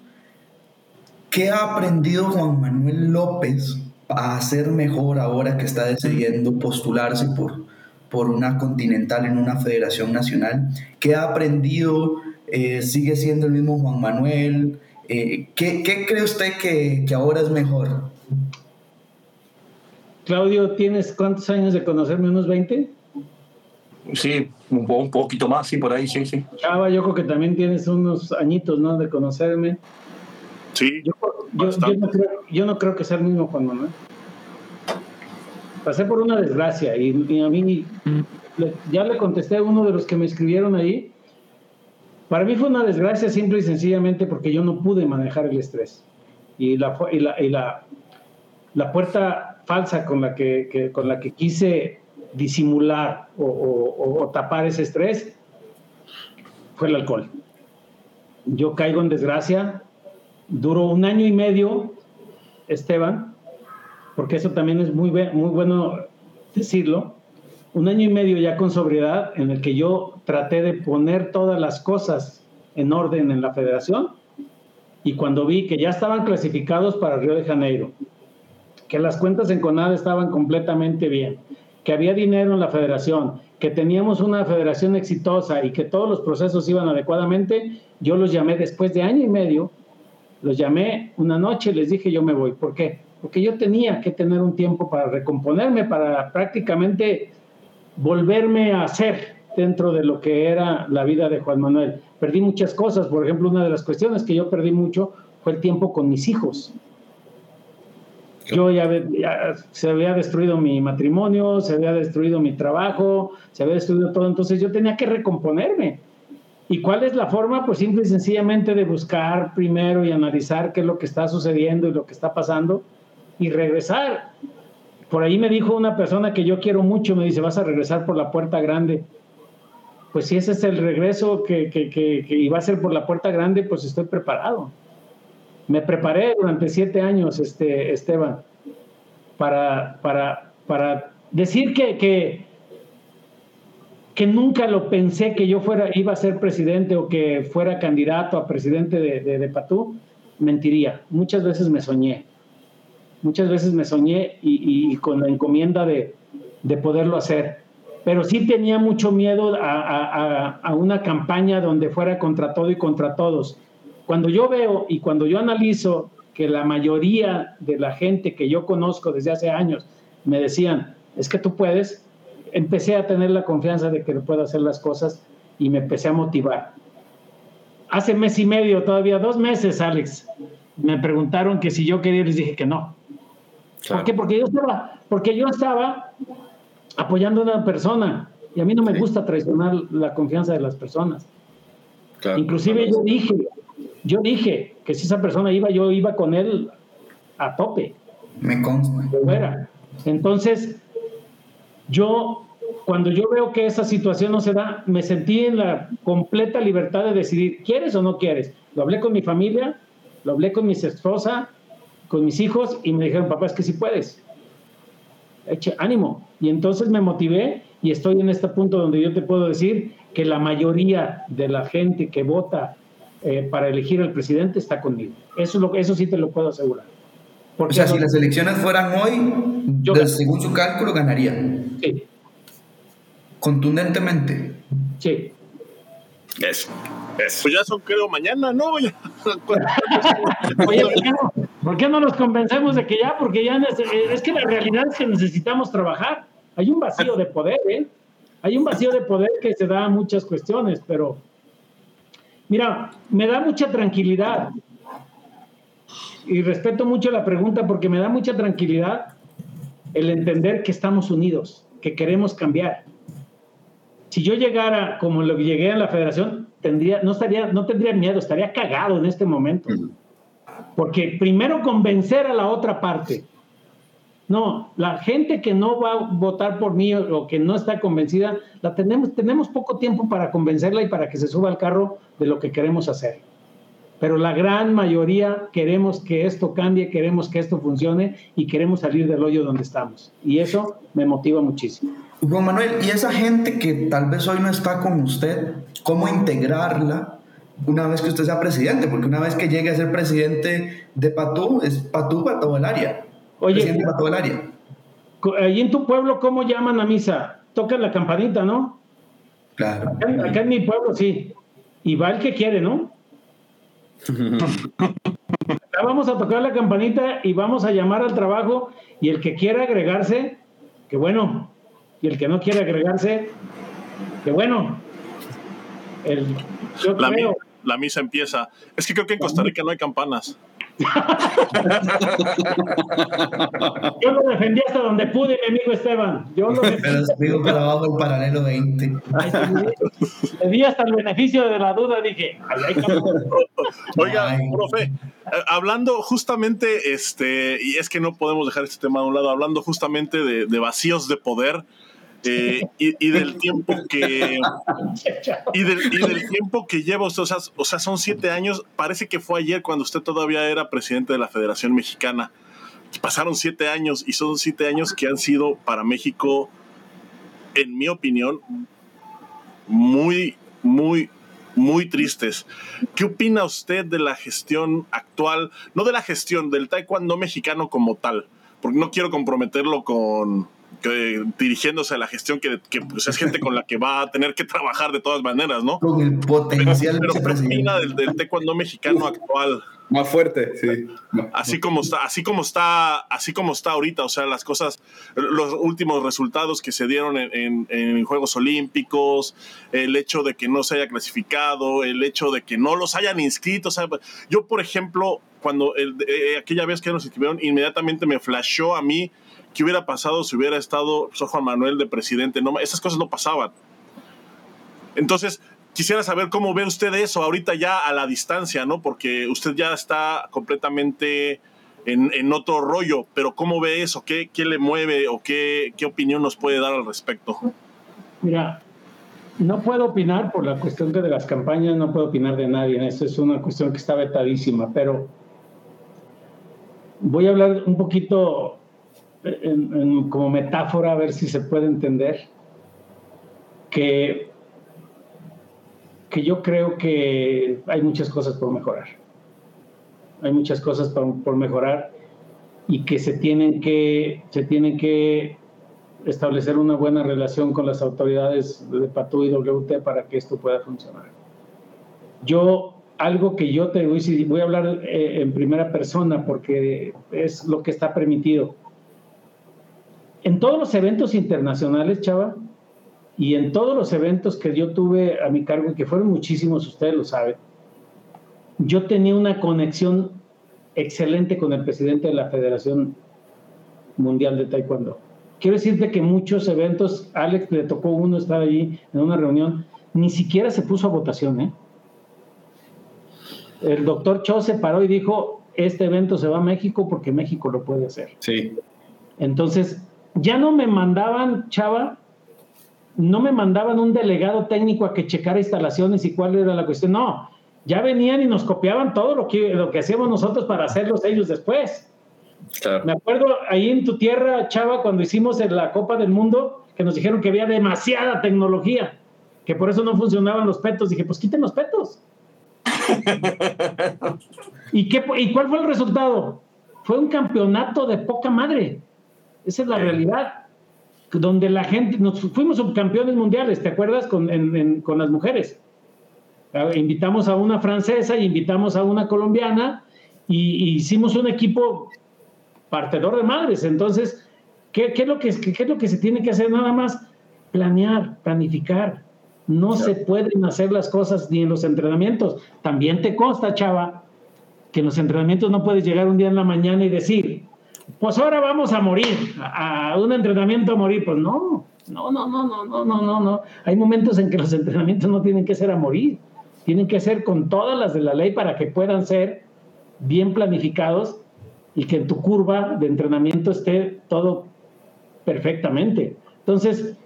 ¿qué ha aprendido Juan Manuel López a hacer mejor ahora que está decidiendo postularse por, por una continental en una federación nacional? ¿Qué ha aprendido? Eh, ¿Sigue siendo el mismo Juan Manuel? Eh, ¿qué, ¿qué, cree usted que, ahora es mejor? Claudio, ¿tienes cuántos años de conocerme? ¿Unos 20? Sí, un, un poquito más, sí, por ahí, sí, sí. Chava, yo creo que también tienes unos añitos, ¿no? De conocerme. Sí. Yo, yo, yo, no, creo, yo no creo que sea el mismo Juan Manuel pasé por una desgracia y, y a mí le, ya le contesté a uno de los que me escribieron ahí. Para mí fue una desgracia simple y sencillamente porque yo no pude manejar el estrés. Y la, y la, y la, la puerta falsa con la que, con la que quise disimular o, o, o tapar ese estrés fue el alcohol. Yo caigo en desgracia, duró un año y medio, Esteban, porque eso también es muy, muy bueno decirlo, un año y medio ya con sobriedad en el que yo traté de poner todas las cosas en orden en la federación y cuando vi que ya estaban clasificados para Río de Janeiro, que las cuentas en CONAD estaban completamente bien, que había dinero en la federación, que teníamos una federación exitosa y que todos los procesos iban adecuadamente, yo los llamé después de año y medio, los llamé una noche y les dije yo me voy. ¿Por qué? porque yo tenía que tener un tiempo para recomponerme, para prácticamente volverme a ser dentro de lo que era la vida de Juan Manuel. Perdí muchas cosas, por ejemplo, una de las cuestiones que yo perdí mucho fue el tiempo con mis hijos. Yo ya, ya, se había destruido mi matrimonio, se había destruido mi trabajo, se había destruido todo, entonces yo tenía que recomponerme. ¿Y cuál es la forma? Pues simple y sencillamente de buscar primero y analizar qué es lo que está sucediendo y lo que está pasando y regresar. Por ahí me dijo una persona que yo quiero mucho, me dice, vas a regresar por la puerta grande. Pues si ese es el regreso que, que, que, que iba a ser por la puerta grande, pues estoy preparado. Me preparé durante siete años, este, Esteban, para, para, para decir que, que, que nunca lo pensé que yo fuera, iba a ser presidente o que fuera candidato a presidente de, de, Patú, mentiría. Muchas veces me soñé. Muchas veces me soñé y, con la encomienda de, de, poderlo hacer. Pero sí tenía mucho miedo a, a, a, una campaña donde fuera contra todo y contra todos. Cuando yo veo y cuando yo analizo que la mayoría de la gente que yo conozco desde hace años me decían, es que tú puedes, empecé a tener la confianza de que puedo hacer las cosas y me empecé a motivar. Hace mes y medio, todavía dos meses, Alex, me preguntaron que si yo quería, y les dije que no. ¿Por qué? Porque yo estaba, porque yo estaba apoyando a una persona y a mí no me gusta traicionar la confianza de las personas. Inclusive yo dije, yo dije que si esa persona iba, yo iba con él a tope. Me consta. Entonces, yo, cuando yo veo que esa situación no se da, me sentí en la completa libertad de decidir, ¿quieres o no quieres? Lo hablé con mi familia, lo hablé con mi esposa, con mis hijos y me dijeron, papá, es que sí puedes. Eche, ánimo. Y entonces me motivé y estoy en este punto donde yo te puedo decir que la mayoría de la gente que vota eh, para elegir al presidente está conmigo. Eso, lo, eso sí te lo puedo asegurar. Porque o sea, si las elecciones fueran hoy, según su cálculo, ganarían. Sí. Contundentemente. Sí. Eso. Pues ya son, creo, mañana, ¿no? Oye, ¿por qué, no, nos convencemos de que ya? Porque ya es que la realidad es que necesitamos trabajar. Hay un vacío de poder, ¿eh? Hay un vacío de poder que se da a muchas cuestiones, pero mira, me da mucha tranquilidad y respeto mucho la pregunta porque me da mucha tranquilidad el entender que estamos unidos, que queremos cambiar. Si yo llegara como lo que llegué a la federación, tendría, no, estaría, no tendría miedo, estaría cagado en este momento. Porque primero convencer a la otra parte. No, la gente que no va a votar por mí o que no está convencida, la tenemos, tenemos poco tiempo para convencerla y para que se suba al carro de lo que queremos hacer pero la gran mayoría queremos que esto cambie, queremos que esto funcione y queremos salir del hoyo donde estamos. Y eso me motiva muchísimo. Juan Manuel, y esa gente que tal vez hoy no está con usted, ¿cómo integrarla una vez que usted sea presidente? Porque una vez que llegue a ser presidente de Patú, es Patú para todo el área. Oye, presidente para todo el área. Allí en tu pueblo, ¿cómo llaman a misa? Tocan la campanita, ¿no? Claro. Acá, acá en mi pueblo sí. Y va el que quiere, ¿no? vamos a tocar la campanita y vamos a llamar al trabajo y el que quiera agregarse, que bueno, y el que no quiere agregarse, que bueno. El, la misa empieza. Es que creo que en Costa Rica no hay campanas. Yo lo defendí hasta donde pude, mi amigo Esteban. Yo lo Pero digo para abajo el paralelo 20. le di hasta el beneficio de la duda, dije, Oiga, profe, eh, hablando justamente, este, y es que no podemos dejar este tema a un lado, hablando justamente de, de vacíos de poder, eh, y, del tiempo que y del, tiempo que lleva usted, o sea, son siete años, parece que fue ayer cuando usted todavía era presidente de la Federación Mexicana. Pasaron siete años y son siete años que han sido para México, en mi opinión, muy, muy, muy tristes. ¿Qué opina usted de la gestión actual, no de la gestión del taekwondo mexicano como tal? Porque no quiero comprometerlo con, dirigiéndose a la gestión que, pues, es gente con la que va a tener que trabajar de todas maneras, ¿no? Con el potencial. Pero, pero del, del taekwondo mexicano actual? Más fuerte, sí. Así como está, así como está, así como está ahorita, o sea, las cosas, los últimos resultados que se dieron en, en, Juegos Olímpicos, el hecho de que no se haya clasificado, el hecho de que no los hayan inscrito. O sea, yo, por ejemplo, cuando el, eh, aquella vez que nos inscribieron, inmediatamente me flashó a mí ¿Qué hubiera pasado si hubiera estado Juan Manuel de presidente? Esas cosas no pasaban. Entonces, quisiera saber cómo ve usted eso ahorita ya a la distancia, ¿no? Porque usted ya está completamente en, otro rollo, pero ¿cómo ve eso? ¿Qué, qué le mueve o qué, qué opinión nos puede dar al respecto? Mira, no puedo opinar por la cuestión de las campañas, no puedo opinar de nadie, eso es una cuestión que está vetadísima, pero voy a hablar un poquito como metáfora, a ver si se puede entender. que, que yo creo que hay muchas cosas por mejorar. Hay muchas cosas por, por mejorar y que se tienen que, se tienen que establecer una buena relación con las autoridades de PATU y WT para que esto pueda funcionar. Yo, algo que yo te voy, voy a hablar eh, en primera persona porque es lo que está permitido. En todos los eventos internacionales, Chava, y en todos los eventos que yo tuve a mi cargo, y que fueron muchísimos, ustedes lo saben, yo tenía una conexión excelente con el presidente de la Federación Mundial de Taekwondo Quiero decirte que muchos eventos, Alex le tocó uno estar allí en una reunión, ni siquiera se puso a votación. ¿eh? El doctor Cho se paró y dijo, este evento se va a México porque México lo puede hacer. Sí. Entonces, ya no me mandaban, Chava, no me mandaban un delegado técnico a que checara instalaciones y cuál era la cuestión. No, ya venían y nos copiaban todo lo que, lo que hacíamos nosotros para hacerlos ellos después. Me acuerdo ahí en tu tierra, Chava, cuando hicimos la Copa del Mundo, que nos dijeron que había demasiada tecnología, que por eso no funcionaban los petos. Dije, pues quiten los petos. ¿Y, qué, ¿Y cuál fue el resultado? Fue un campeonato de poca madre. Esa es la realidad. Donde la gente, nos fuimos subcampeones mundiales, ¿te acuerdas? Con, con las mujeres. Ah, invitamos a una francesa y invitamos a una colombiana y hicimos un equipo partedor de madres. Entonces, ¿qué, es lo que, qué es lo que se tiene que hacer? Nada más planear, planificar. No se pueden hacer las cosas ni en los entrenamientos. También te consta, chava, que en los entrenamientos no puedes llegar un día en la mañana y decir, pues ahora vamos a morir, a, un entrenamiento a morir. Pues no, no, no, no, no, no, no, no, no. Hay momentos en que los entrenamientos no tienen que ser a morir, tienen que ser con todas las de la ley para que puedan ser bien planificados y que en tu curva de entrenamiento esté todo perfectamente. Entonces,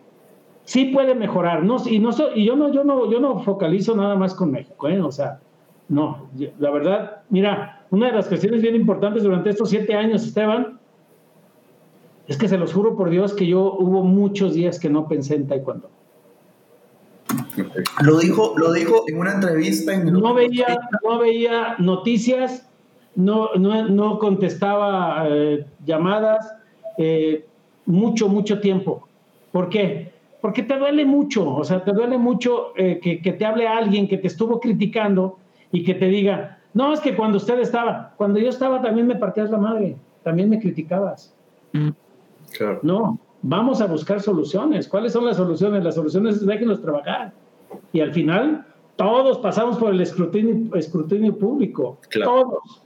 sí puede mejorar, ¿no? Y, no, y yo, no, yo, no, yo no focalizo nada más con México, ¿eh? O sea, no, la verdad, mira, una de las cuestiones bien importantes durante estos siete años, Esteban, es que se los juro por Dios que yo hubo muchos días que no pensé en taekwondo. Lo dijo, lo dijo en una entrevista. En no, veía, no veía noticias no, no, contestaba eh, llamadas eh, mucho, mucho tiempo. ¿Por qué? Porque te duele mucho, o sea, te duele mucho eh, que, te hable alguien que te estuvo criticando y que te diga, no, es que cuando usted estaba, cuando yo estaba también me partías la madre, también me criticabas. No, vamos a buscar soluciones. ¿Cuáles son las soluciones? Las soluciones es déjenos trabajar. Y al final, todos pasamos por el escrutinio, escrutinio público. Todos.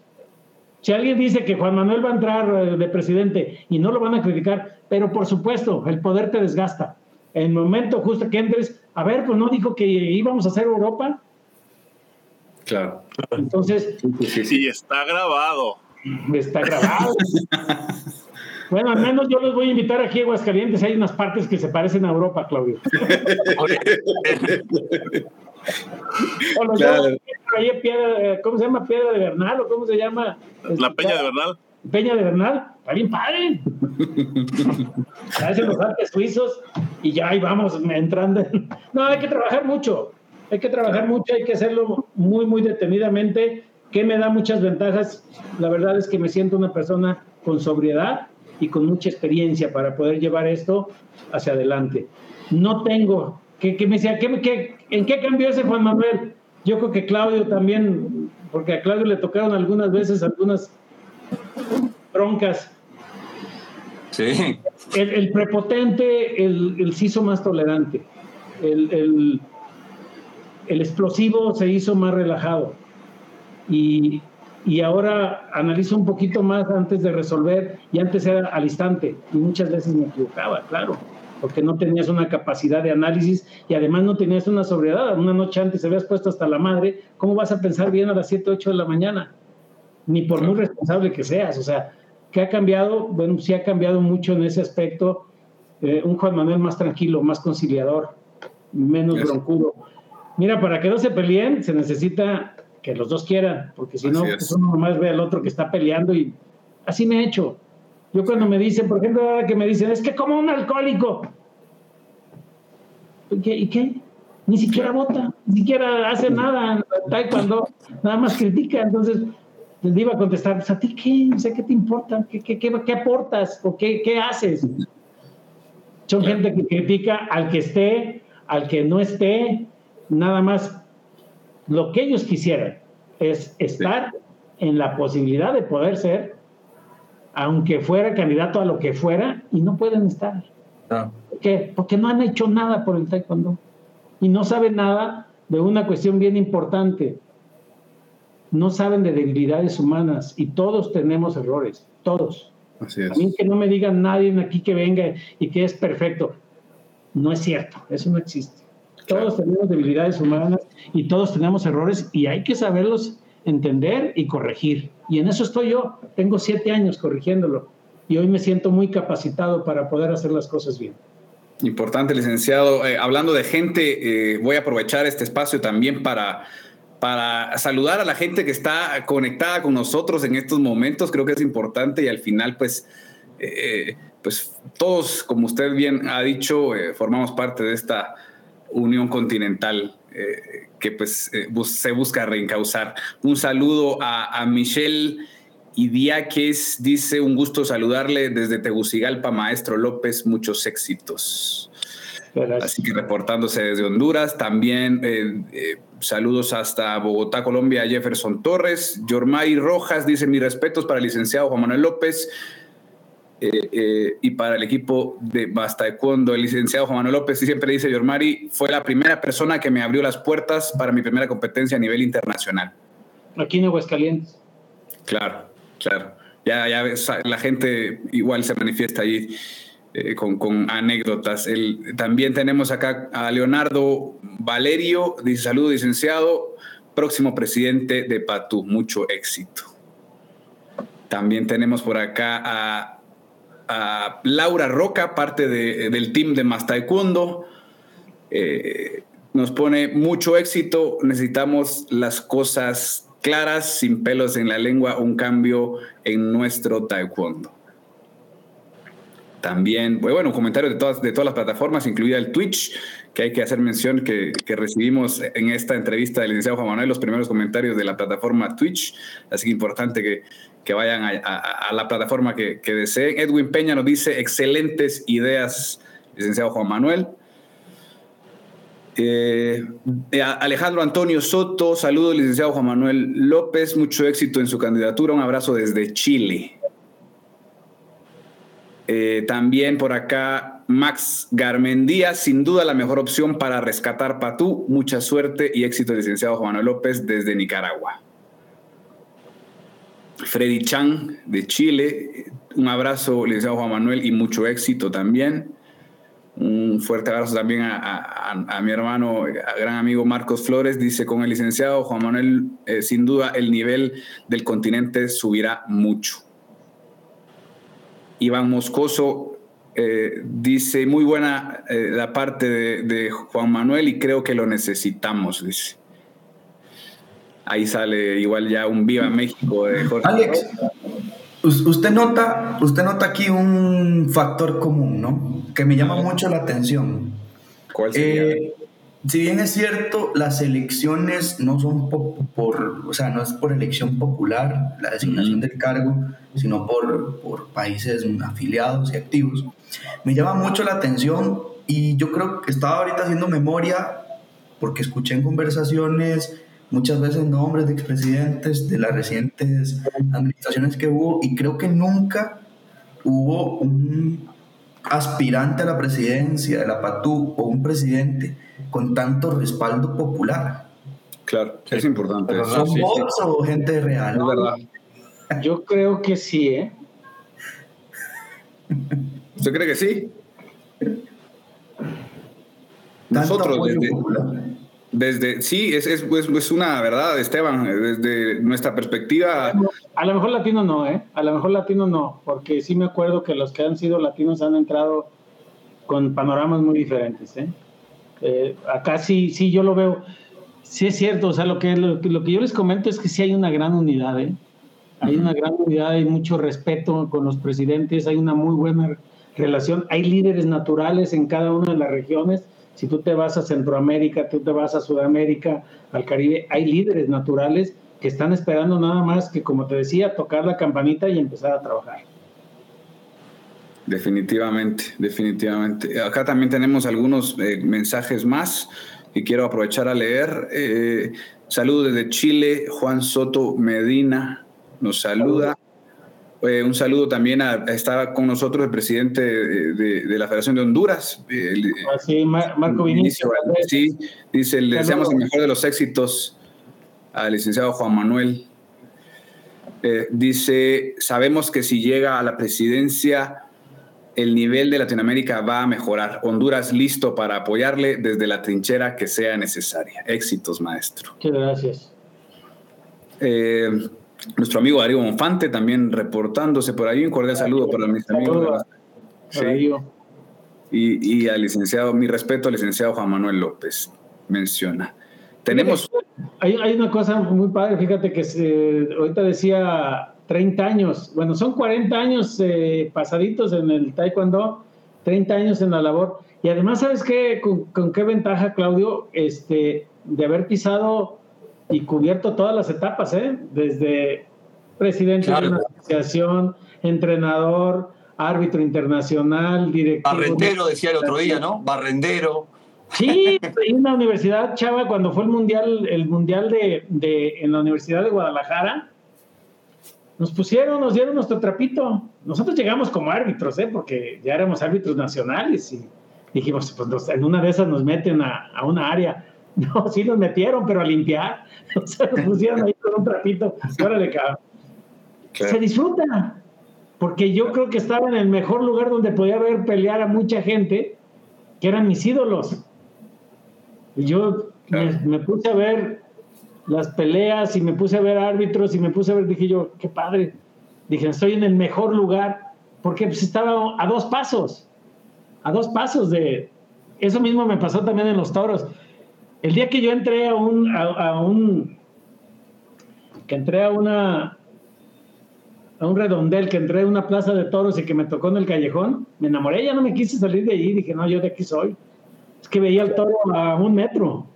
Si alguien dice que Juan Manuel va a entrar eh, de presidente y no lo van a criticar, pero por supuesto, el poder te desgasta. En el momento justo que entres, a ver, pues no dijo que íbamos a hacer Europa. Claro. Entonces. Sí, está grabado. Está grabado. Bueno, al menos yo los voy a invitar aquí a Aguascalientes. Hay unas partes que se parecen a Europa, Claudio. ¿Cómo se llama? Piedra de Bernal o cómo se llama? La Peña de Bernal. Peña de Bernal, está bien padre. Hacen los artes suizos y ya ahí vamos entrando. No, hay que trabajar mucho. Hay que trabajar mucho, hay que hacerlo muy, muy detenidamente. Que me da muchas ventajas. La verdad es que me siento una persona con sobriedad y con mucha experiencia para poder llevar esto hacia adelante. No tengo que, me decía, ¿qué, en qué cambió ese Juan Manuel? Yo creo que Claudio también, porque a Claudio le tocaron algunas veces algunas broncas. Sí. El, prepotente, el, el, hizo más tolerante. El, el, el, explosivo se hizo más relajado. Y, y ahora analizo un poquito más antes de resolver y antes era al instante. Y muchas veces me equivocaba, claro porque no tenías una capacidad de análisis y además no tenías una sobriedad. Una noche antes se habías puesto hasta la madre, ¿cómo vas a pensar bien a las 7, 8 de la mañana? Ni por muy responsable que seas. O sea, ¿qué ha cambiado? Bueno, sí ha cambiado mucho en ese aspecto. Eh, un Juan Manuel más tranquilo, más conciliador, menos broncudo. Mira, para que no se peleen, se necesita que los dos quieran, porque si no, pues uno nomás ve al otro que está peleando y así me he hecho. Yo cuando me dicen, por ejemplo, ahora que me dicen, es que como un alcohólico. ¿Y qué? Ni siquiera vota, ni siquiera hace nada taekwondo, nada más critica. Entonces, le iba a contestar, pues, ¿a ti qué? No sé qué te importa, ¿qué, qué, qué, aportas o qué, qué haces? Son gente que critica al que esté, al que no esté, nada más lo que ellos quisieran es estar en la posibilidad de poder ser, aunque fuera candidato a lo que fuera, y no pueden estar. Ah. ¿Por qué? Porque no han hecho nada por el taekwondo y no saben nada de una cuestión bien importante. No saben de debilidades humanas y todos tenemos errores, todos. Así es. A mí que no me digan nadie aquí que venga y que es perfecto. No es cierto, eso no existe. Todos tenemos debilidades humanas y todos tenemos errores y hay que saberlos entender y corregir. Y en eso estoy yo. Tengo siete años corrigiéndolo y hoy me siento muy capacitado para poder hacer las cosas bien. Importante, licenciado. Eh, hablando de gente, eh, voy a aprovechar este espacio también para, para saludar a la gente que está conectada con nosotros en estos momentos. Creo que es importante y al final, pues, eh, pues todos, como usted bien ha dicho, formamos parte de esta unión continental que pues se busca reencauzar. Un saludo a, a Michelle Idiáquez dice, un gusto saludarle desde Tegucigalpa, maestro López, muchos éxitos. Así que reportándose desde Honduras, también eh, eh, saludos hasta Bogotá, Colombia, Jefferson Torres. Yormay Rojas dice, mis respetos para el licenciado Juan Manuel López eh, y para el equipo de Basta El licenciado Juan Manuel López siempre dice, Yormari, fue la primera persona que me abrió las puertas para mi primera competencia a nivel internacional. Aquí en Aguascalientes. Claro. Claro, ya, ya la gente igual se manifiesta ahí eh, con, anécdotas. El, también tenemos acá a Leonardo Valerio, dice saludo licenciado, próximo presidente de PATU, mucho éxito. También tenemos por acá a, Laura Roca, parte del team de Más Taekwondo. Eh, nos pone mucho éxito, necesitamos las cosas claras, sin pelos en la lengua, un cambio en nuestro taekwondo. También, bueno, un comentario de todas, de todas las plataformas, incluida el Twitch, que hay que hacer mención que, recibimos en esta entrevista del licenciado Juan Manuel los primeros comentarios de la plataforma Twitch, así que importante que, vayan a, la plataforma que, que deseen. Edwin Peña nos dice, excelentes ideas, licenciado Juan Manuel. Eh, eh, Alejandro Antonio Soto, saludos, licenciado Juan Manuel López, mucho éxito en su candidatura, un abrazo desde Chile. Eh, también por acá Max Garmendía, sin duda la mejor opción para rescatar Patú. Mucha suerte y éxito, licenciado Juan Manuel López, desde Nicaragua. Freddy Chang, de Chile, un abrazo, licenciado Juan Manuel, y mucho éxito también. Un fuerte abrazo también a, mi hermano, gran amigo Marcos Flores. Dice, con el licenciado Juan Manuel, eh, sin duda el nivel del continente subirá mucho. Iván Moscoso eh, dice, muy buena eh, la parte de, Juan Manuel y creo que lo necesitamos, dice. Ahí sale igual ya un Viva México de Jorge. Alex, usted nota, usted nota aquí un factor común, ¿no? Que me llama mucho la atención. ¿Cuál sería? Eh, si bien es cierto, las elecciones no son por, o sea, no es por elección popular, la designación del cargo, sino por, por países afiliados y activos, me llama mucho la atención y yo creo que estaba ahorita haciendo memoria porque escuché en conversaciones muchas veces nombres de expresidentes de las recientes administraciones que hubo y creo que nunca hubo un aspirante a la presidencia de la PATU o un presidente con tanto respaldo popular. Claro, es importante. ¿Son bots o gente real? Verdad. Yo creo que sí, ¿eh? ¿Usted cree que sí? Nosotros, desde, desde, sí, es, es, es, una verdad, Esteban, desde nuestra perspectiva. A lo mejor latino no, ¿eh? A lo mejor latino no, porque sí me acuerdo que los que han sido latinos han entrado con panoramas muy diferentes, ¿eh? eh acá sí, sí, yo lo veo. Sí es cierto, o sea, lo que, lo, que yo les comento es que sí hay una gran unidad, ¿eh? Hay una gran unidad, hay mucho respeto con los presidentes, hay una muy buena relación, hay líderes naturales en cada una de las regiones si tú te vas a Centroamérica, tú te vas a Sudamérica, al Caribe, hay líderes naturales que están esperando nada más que, como te decía, tocar la campanita y empezar a trabajar. Definitivamente, definitivamente. Acá también tenemos algunos eh, mensajes más y quiero aprovechar a leer. Eh, saludos desde Chile, Juan Soto Medina nos saluda. Eh, un saludo también a, está con nosotros el presidente de, la Federación de Honduras. Ah, sí, Marco Vinicio. Sí, dice, le deseamos el mejor de los éxitos al licenciado Juan Manuel. Eh, dice, sabemos que si llega a la presidencia, el nivel de Latinoamérica va a mejorar. Honduras listo para apoyarle desde la trinchera que sea necesaria. Éxitos, maestro. Muchas gracias. Eh, nuestro amigo Darío Monfante también reportándose por ahí. Un cordial saludo para mis amigos. Sí. Y, y al licenciado, mi respeto al licenciado Juan Manuel López menciona. Tenemos. Hay, hay una cosa muy padre, fíjate que se, ahorita decía 30 años, bueno, son 40 años eh, pasaditos en el Taekwondo, 30 años en la labor. Y además, ¿sabes qué? ¿Con, qué ventaja, Claudio? Este, de haber pisado y cubierto todas las etapas, ¿eh? Desde presidente de una asociación, entrenador, árbitro internacional, director. Barrendero, decía el otro día, ¿no? Barrendero. Sí, en la universidad, Chava, cuando fue el mundial, el mundial de, de, en la Universidad de Guadalajara, nos pusieron, nos dieron nuestro trapito. Nosotros llegamos como árbitros, ¿eh? porque ya éramos árbitros nacionales y dijimos, pues en una de esas nos meten a, a una área. No, sí nos metieron, pero a limpiar. O sea, nos pusieron ahí con un trapito. Órale, cabrón. Se disfruta, porque yo creo que estaba en el mejor lugar donde podía ver pelear a mucha gente, que eran mis ídolos. Y yo me, puse a ver las peleas y me puse a ver árbitros y me puse a ver, dije yo, qué padre. Dije, estoy en el mejor lugar, porque pues estaba a dos pasos, a dos pasos de... Eso mismo me pasó también en los toros. El día que yo entré a un, a, un que entré a una a un redondel, que entré a una plaza de toros y que me tocó en el callejón, me enamoré, ya no me quise salir de allí, dije, no, yo de aquí soy que veía el toro a un metro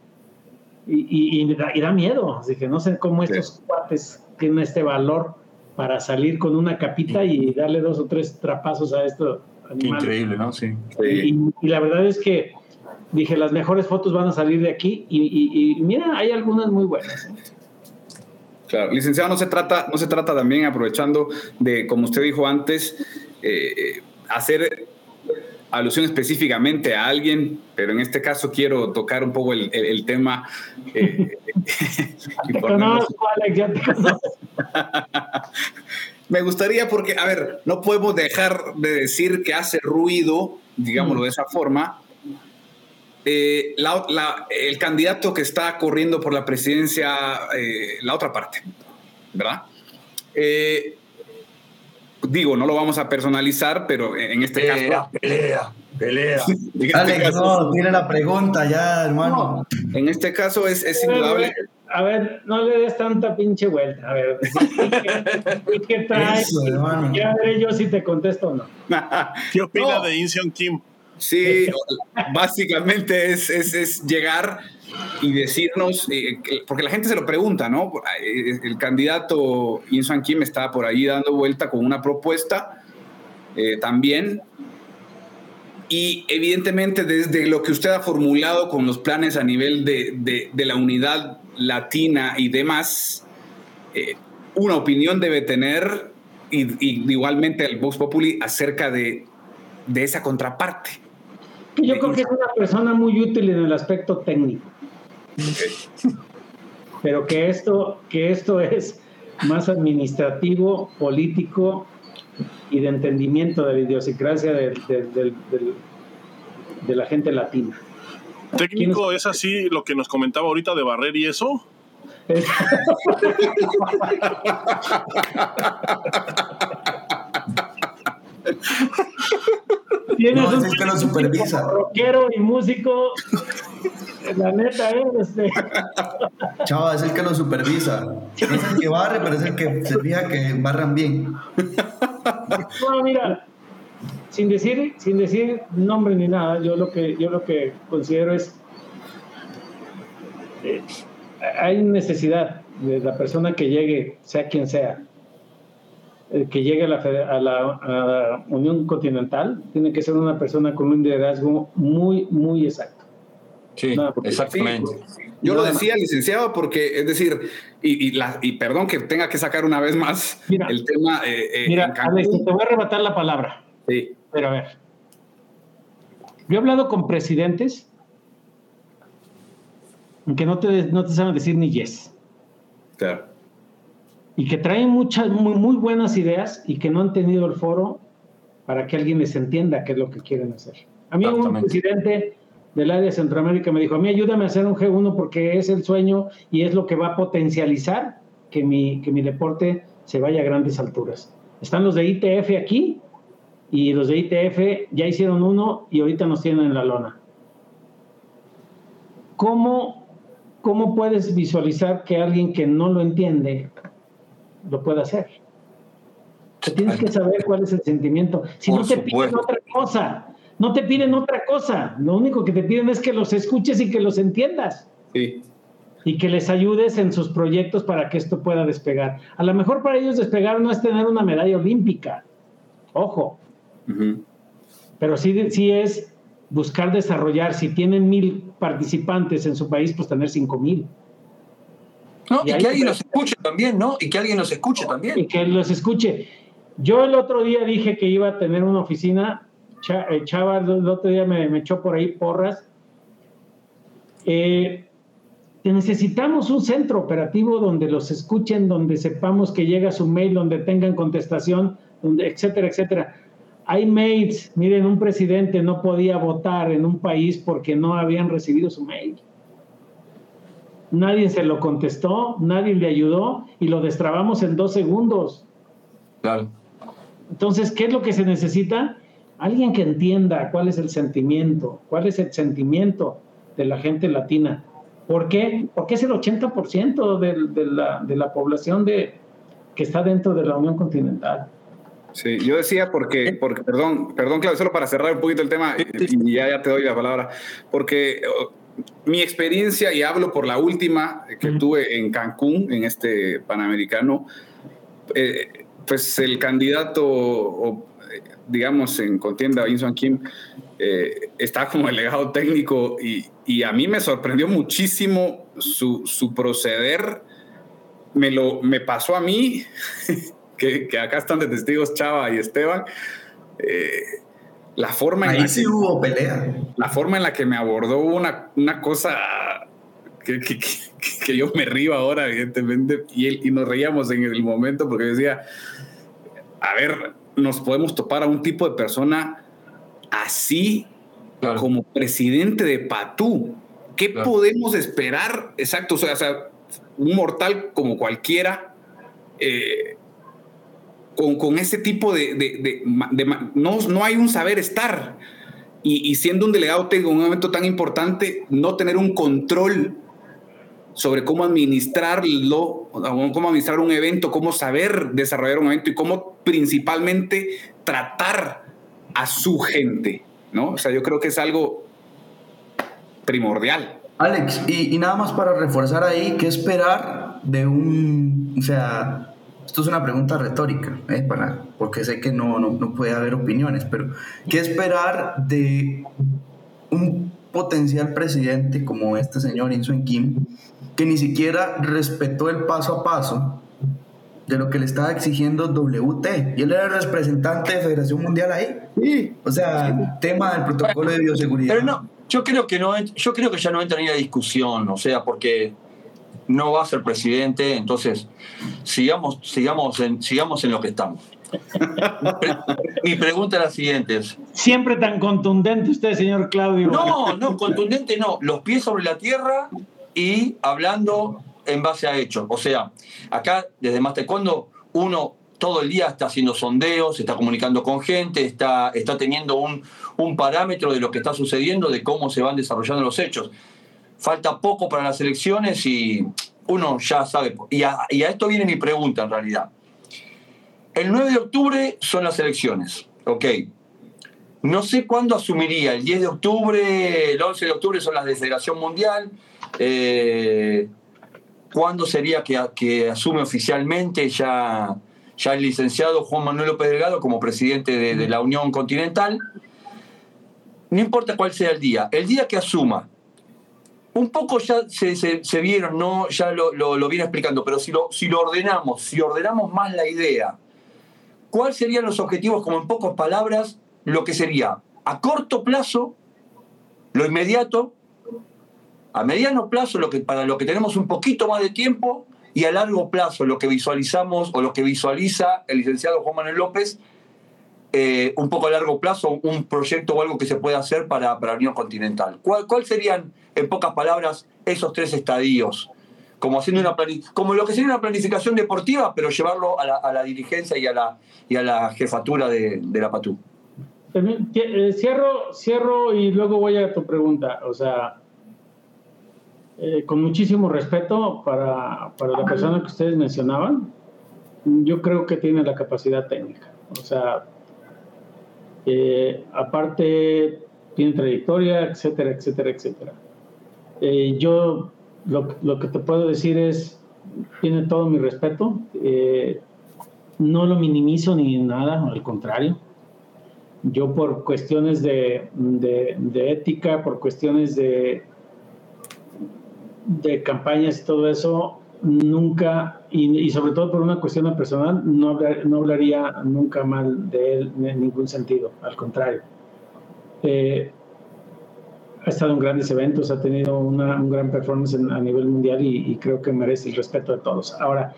y, y, da, miedo. Así que no sé cómo estos cuates tienen este valor para salir con una capita y darle dos o tres trapazos a esto. increíble, ¿no? Sí. Y, la verdad es que dije, las mejores fotos van a salir de aquí y, mira, hay algunas muy buenas. ¿eh? Claro, licenciado, no se trata, no se trata también aprovechando de, como usted dijo antes, eh, hacer alusión específicamente a alguien, pero en este caso quiero tocar un poco el, el, tema. Eh, Me gustaría porque, a ver, no podemos dejar de decir que hace ruido, digámoslo de esa forma, eh, el candidato que está corriendo por la presidencia, eh, la otra parte, ¿verdad? digo, no lo vamos a personalizar, pero en este caso. Pelea, pelea. Alex, este no, tiene la pregunta ya, hermano. en este caso es, es indudable. A ver, no le des tanta pinche vuelta. A ver, ¿y qué, traes? ya veré yo si te contesto o no. ¿Qué opina de Insion Kim? Sí, básicamente es, es, llegar y decirnos, eh, porque la gente se lo pregunta, ¿no? Eh, el candidato Insan Kim está por ahí dando vuelta con una propuesta eh, también. Y evidentemente desde lo que usted ha formulado con los planes a nivel de, de, la unidad latina y demás, una opinión debe tener y, igualmente el Vox Populi acerca de, de esa contraparte. Yo creo que es una persona muy útil en el aspecto técnico. Pero que esto, que esto es más administrativo, político y de entendimiento de la idiosincrasia de, de, la gente latina. ¿Técnico es así lo que nos comentaba ahorita de Barrer y eso? no, es el que lo supervisa. Rockero y músico. La neta, ¿eh? Este. Chava, es el que lo supervisa. No es el que barre, pero es el que se fija que barran bien. No, mira. sin decir, sin decir nombre ni nada, yo lo que, yo lo que considero es eh, hay necesidad de la persona que llegue, sea quien sea, eh, que llegue a la, Unión Continental, tiene que ser una persona con un liderazgo muy, muy exacto. Sí, exactamente. Yo lo decía, licenciado, porque es decir, y, la, y, perdón que tenga que sacar una vez más el tema. Eh, mira, Alex, te voy a arrebatar la palabra. Sí. Pero a ver. Yo he hablado con presidentes que no te, no te saben decir ni yes. Claro. Y que traen muchas, muy, muy buenas ideas y que no han tenido el foro para que alguien les entienda qué es lo que quieren hacer. A mí un presidente del área de Centroamérica me dijo, a mí ayúdame a hacer un G1 porque es el sueño y es lo que va a potencializar que mi, que mi deporte se vaya a grandes alturas. Están los de ITF aquí y los de ITF ya hicieron uno y ahorita nos tienen en la lona. ¿Cómo, cómo puedes visualizar que alguien que no lo entiende lo pueda hacer? Tienes que saber cuál es el sentimiento. Si no te piden otra cosa, no te piden otra cosa. Lo único que te piden es que los escuches y que los entiendas. Sí. Y que les ayudes en sus proyectos para que esto pueda despegar. A lo mejor para ellos despegar no es tener una medalla olímpica. Ojo, pero sí, sí es buscar desarrollar, si tienen mil participantes en su país, pues tener cinco mil. Y, que alguien los escuche también, ¿no? Y que alguien los escuche también. Y que los escuche. Yo el otro día dije que iba a tener una oficina, eh, Chava el otro día me, echó por ahí porras. Eh, necesitamos un centro operativo donde los escuchen, donde sepamos que llega su mail, donde tengan contestación, donde, etcétera, etcétera. Hay mails, miren, un presidente no podía votar en un país porque no habían recibido su mail. Nadie se lo contestó, nadie le ayudó y lo destrabamos en dos segundos. Claro. Entonces, ¿qué es lo que se necesita? Alguien que entienda cuál es el sentimiento, cuál es el sentimiento de la gente latina. ¿Por qué? Porque es el 80% de, la, de la población de, que está dentro de la Unión Continental. Sí, yo decía porque, porque perdón, perdón, Claudio, solo para cerrar un poquito el tema y ya, ya te doy la palabra, porque mi experiencia, y hablo por la última que tuve en Cancún, en este Panamericano, eh, pues el candidato, digamos, en contienda, Inson Kim, eh, está como delegado técnico y, y, a mí me sorprendió muchísimo su, su proceder. Me, lo, me pasó a mí que, acá están de testigos Chava y Esteban, eh, la forma en la sí que, hubo pelea. La forma en la que me abordó una, una cosa que, que, yo me río ahora, evidentemente, y, él, y nos reíamos en el momento porque decía, a ver, nos podemos topar a un tipo de persona así como presidente de Patú. ¿Qué podemos esperar? Exacto, o sea, un mortal como cualquiera, eh, con, ese tipo de... no, no hay un saber estar. Y, siendo un delegado en un momento tan importante, no tener un control sobre cómo administrarlo, cómo administrar un evento, cómo saber desarrollar un evento y cómo principalmente tratar a su gente, ¿no? O sea, yo creo que es algo primordial. Alex, y, y nada más para reforzar ahí, ¿qué esperar de un, o sea, esto es una pregunta retórica, ¿eh? Para, porque sé que no, no, no, puede haber opiniones, pero ¿qué esperar de un potencial presidente como este señor Insun Kim, que ni siquiera respetó el paso a paso de lo que le estaba exigiendo WT? Y él era el representante de Federación Mundial ahí. Sí. O sea, tema del protocolo de bioseguridad. Pero no, yo creo que no, yo creo que ya no entra ni la discusión, o sea, porque no va a ser presidente, entonces sigamos, sigamos, en, sigamos en lo que estamos. Mi pregunta es la siguiente. Siempre tan contundente usted, señor Claudio. No, no, contundente no. Los pies sobre la tierra y hablando en base a hechos. O sea, acá desde más cuando uno todo el día está haciendo sondeos, está comunicando con gente, está, está teniendo un, un parámetro de lo que está sucediendo, de cómo se van desarrollando los hechos falta poco para las elecciones y uno ya sabe. Y a, esto viene mi pregunta en realidad. El 9 de octubre son las elecciones, ok. no sé cuándo asumiría, el 10 de octubre, el 11 de octubre son las de Federación Mundial. Eh, ¿Cuándo sería que, asume oficialmente ya, ya el licenciado Juan Manuel López Delgado como presidente de, la Unión Continental? No importa cuál sea el día, el día que asuma, un poco ya se, vieron, ¿no? ya lo, viene explicando, pero si lo, si lo ordenamos, si ordenamos más la idea, ¿cuáles serían los objetivos, como en pocas palabras, lo que sería a corto plazo, lo inmediato, a mediano plazo, lo que, para lo que tenemos un poquito más de tiempo, y a largo plazo, lo que visualizamos o lo que visualiza el licenciado Juan Manuel López, eh, un poco a largo plazo, un proyecto o algo que se pueda hacer para, para la Unión Continental. ¿Cuál, ¿Cuál serían, en pocas palabras, esos tres estadios? Como, haciendo una como lo que sería una planificación deportiva, pero llevarlo a la, a la dirigencia y a la, y a la jefatura de, de la PATU. Eh, cierro, cierro y luego voy a tu pregunta. O sea, eh, con muchísimo respeto para, para, la persona que ustedes mencionaban, yo creo que tiene la capacidad técnica. O sea, eh, aparte tiene trayectoria, etcétera, etcétera, etcétera. Eh, yo lo, lo, que te puedo decir es, tiene todo mi respeto. no lo minimizo ni nada, al contrario. Yo por cuestiones de, de, de ética, por cuestiones de, de campañas y todo eso, nunca, y, sobre todo por una cuestión personal, no, no hablaría nunca mal de él en ningún sentido, al contrario. Eh, ha estado en grandes eventos, ha tenido una, un gran performance a nivel mundial y, creo que merece el respeto de todos. Ahora,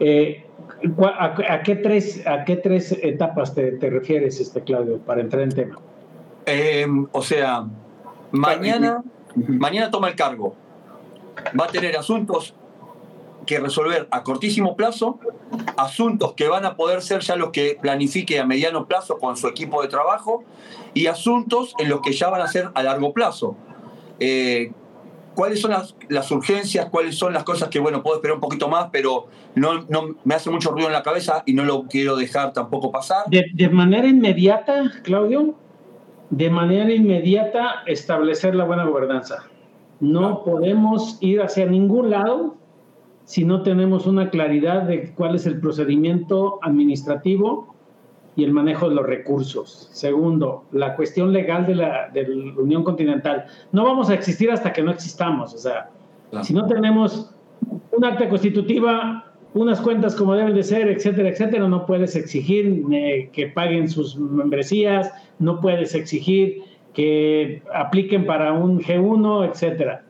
eh, a, qué tres, ¿a qué tres etapas te, te refieres, este, Claudio, para entrar en tema? Eh, o sea, mañana, mañana toma el cargo va a tener asuntos que resolver a cortísimo plazo, asuntos que van a poder ser ya los que planifique a mediano plazo con su equipo de trabajo y asuntos en los que ya van a ser a largo plazo. Eh, ¿Cuáles son las, urgencias? ¿Cuáles son las cosas que, bueno, puedo esperar un poquito más, pero no, no me hace mucho ruido en la cabeza y no lo quiero dejar tampoco pasar? de manera inmediata, Claudio, de manera inmediata establecer la buena gobernanza. No podemos ir hacia ningún lado si no tenemos una claridad de cuál es el procedimiento administrativo y el manejo de los recursos. Segundo, la cuestión legal de la, Unión Continental. No vamos a existir hasta que no existamos. O sea, si no tenemos un acta constitutiva, unas cuentas como deben de ser, etcétera, etcétera, no puedes exigir eh, que paguen sus membresías, no puedes exigir que apliquen para un G1, etcétera.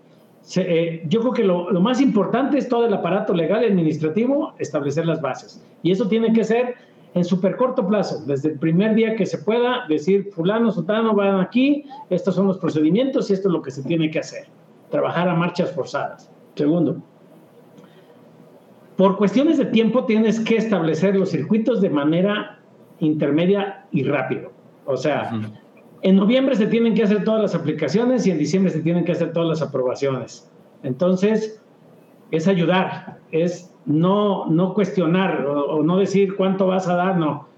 Eh, yo creo que lo, más importante es todo el aparato legal y administrativo, establecer las bases. Y eso tiene que ser en súper corto plazo, desde el primer día que se pueda, decir, fulano, sotano, van aquí, estos son los procedimientos y esto es lo que se tiene que hacer. Trabajar a marchas forzadas. Segundo, por cuestiones de tiempo tienes que establecer los circuitos de manera intermedia y rápido. O sea, en noviembre se tienen que hacer todas las aplicaciones y en diciembre se tienen que hacer todas las aprobaciones. Entonces, es ayudar, es no, no cuestionar o, no decir cuánto vas a dar, no.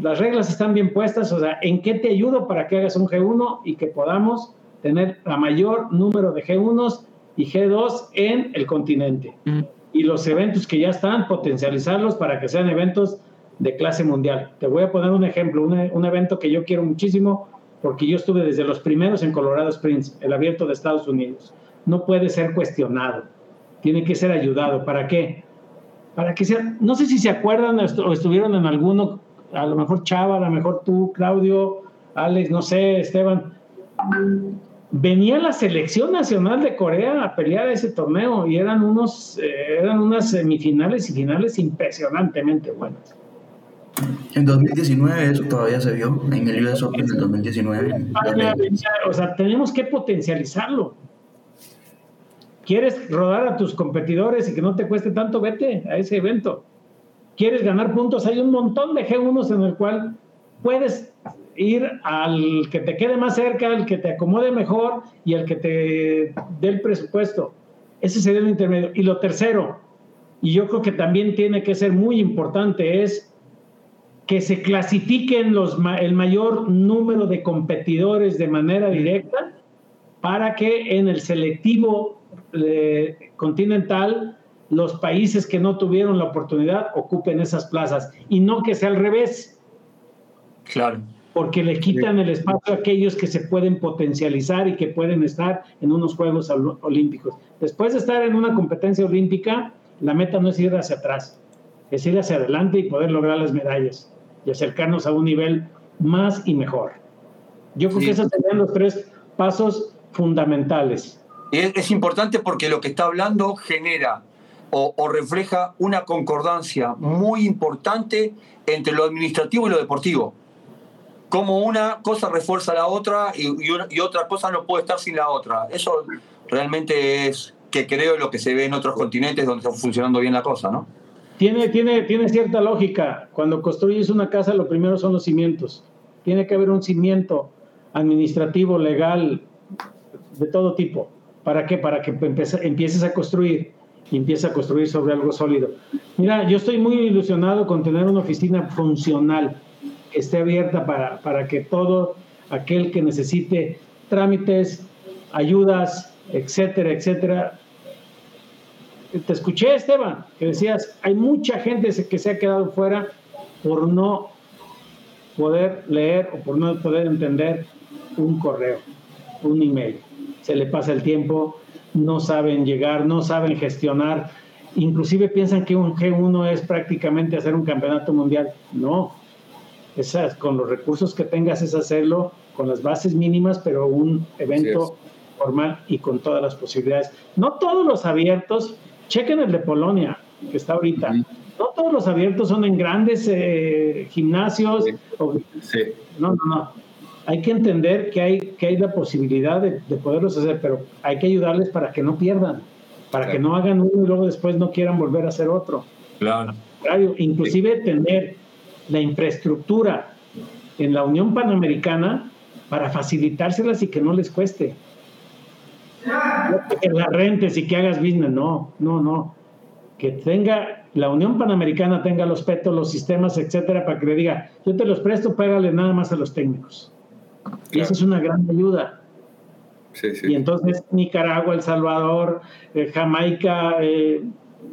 Las reglas están bien puestas, o sea, ¿en qué te ayudo para que hagas un G1 y que podamos tener la mayor número de G1s y G2 en el continente? Mm. Y los eventos que ya están, potencializarlos para que sean eventos de clase mundial. Te voy a poner un ejemplo, un, un evento que yo quiero muchísimo, porque yo estuve desde los primeros en Colorado Springs, el abierto de Estados Unidos. No puede ser cuestionado, tiene que ser ayudado. ¿Para qué? Para que sea, no sé si se acuerdan o estuvieron en alguno, a lo mejor Chava, a lo mejor tú, Claudio, Alex, no sé, Esteban. Venía la selección nacional de Corea a pelear ese torneo y eran unos, eh, eran unas semifinales y finales impresionantemente buenas. En 2019 eso todavía se vio en el US Open del 2019. O sea, tenemos que potencializarlo. ¿Quieres rodar a tus competidores y que no te cueste tanto? Vete a ese evento. ¿Quieres ganar puntos? Hay un montón de G1s en el cual puedes ir al que te quede más cerca, al que te acomode mejor y al que te dé el presupuesto. Ese sería el intermedio. Y lo tercero, y yo creo que también tiene que ser muy importante, es que se clasifiquen los, el mayor número de competidores de manera directa para que en el selectivo eh, continental los países que no tuvieron la oportunidad ocupen esas plazas y no que sea al revés. Claro. Porque le quitan el espacio a aquellos que se pueden potencializar y que pueden estar en unos Juegos Olímpicos. Después de estar en una competencia olímpica, la meta no es ir hacia atrás, es ir hacia adelante y poder lograr las medallas y acercarnos a un nivel más y mejor. Yo creo que esos serían los tres pasos fundamentales. Es, es importante porque lo que está hablando genera o, o, refleja una concordancia muy importante entre lo administrativo y lo deportivo. Como una cosa refuerza la otra y, y, una, y, otra cosa no puede estar sin la otra. Eso realmente es que creo lo que se ve en otros continentes donde está funcionando bien la cosa, ¿no? Tiene, tiene, tiene cierta lógica. Cuando construyes una casa, lo primero son los cimientos. Tiene que haber un cimiento administrativo, legal, de todo tipo. ¿Para qué? Para que empieces a construir y empieza a construir sobre algo sólido. Mira, yo estoy muy ilusionado con tener una oficina funcional que esté abierta para, para que todo aquel que necesite trámites, ayudas, etcétera, etcétera. Te escuché, Esteban, que decías, hay mucha gente que se ha quedado fuera por no poder leer o por no poder entender un correo, un email. Se le pasa el tiempo, no saben llegar, no saben gestionar, inclusive piensan que un G1 es prácticamente hacer un campeonato mundial. No, Esas, con los recursos que tengas es hacerlo con las bases mínimas, pero un evento formal y con todas las posibilidades. No todos los abiertos, chequen el de Polonia, que está ahorita. No todos los abiertos son en grandes eh, gimnasios. Sí. O, sí. No, no, no hay que entender que hay, que hay la posibilidad de, de, poderlos hacer, pero hay que ayudarles para que no pierdan, para claro. que no hagan uno y luego después no quieran volver a hacer otro. Claro. claro inclusive sí. tener la infraestructura en la Unión Panamericana para facilitárselas y que no les cueste. No que la rentes y que hagas business, no, no, no. Que tenga la Unión Panamericana tenga los petos, los sistemas, etcétera, para que le diga, yo te los presto, pégale nada más a los técnicos. Claro. Y esa es una gran ayuda. Sí, sí. Y entonces Nicaragua, El Salvador, eh, Jamaica, eh,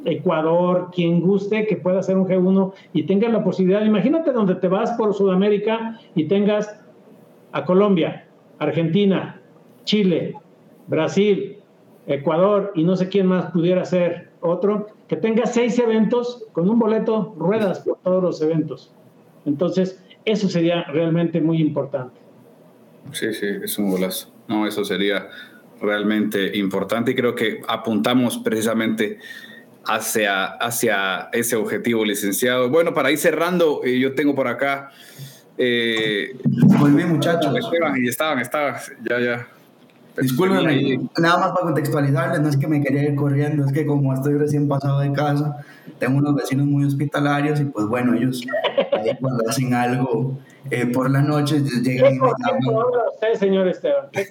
Ecuador, quien guste que pueda hacer un G1 y tenga la posibilidad, imagínate donde te vas por Sudamérica y tengas a Colombia, Argentina, Chile, Brasil, Ecuador y no sé quién más pudiera ser otro, que tenga seis eventos con un boleto, ruedas por todos los eventos. Entonces, eso sería realmente muy importante. Sí, sí, es un golazo. No, eso sería realmente importante y creo que apuntamos precisamente hacia, hacia ese objetivo, licenciado. Bueno, para ir cerrando, eh, yo tengo por acá... Eh, Volví, muchachos. Y estaban, estaban, ya, ya. Discúlpenme, nada más para contextualizarles, no es que me quería ir corriendo, es que como estoy recién pasado de casa, tengo unos vecinos muy hospitalarios y pues bueno, ellos ahí cuando hacen algo eh, por la noche llegan ¿Qué y me llaman. usted, señor Esteban? ¿Qué.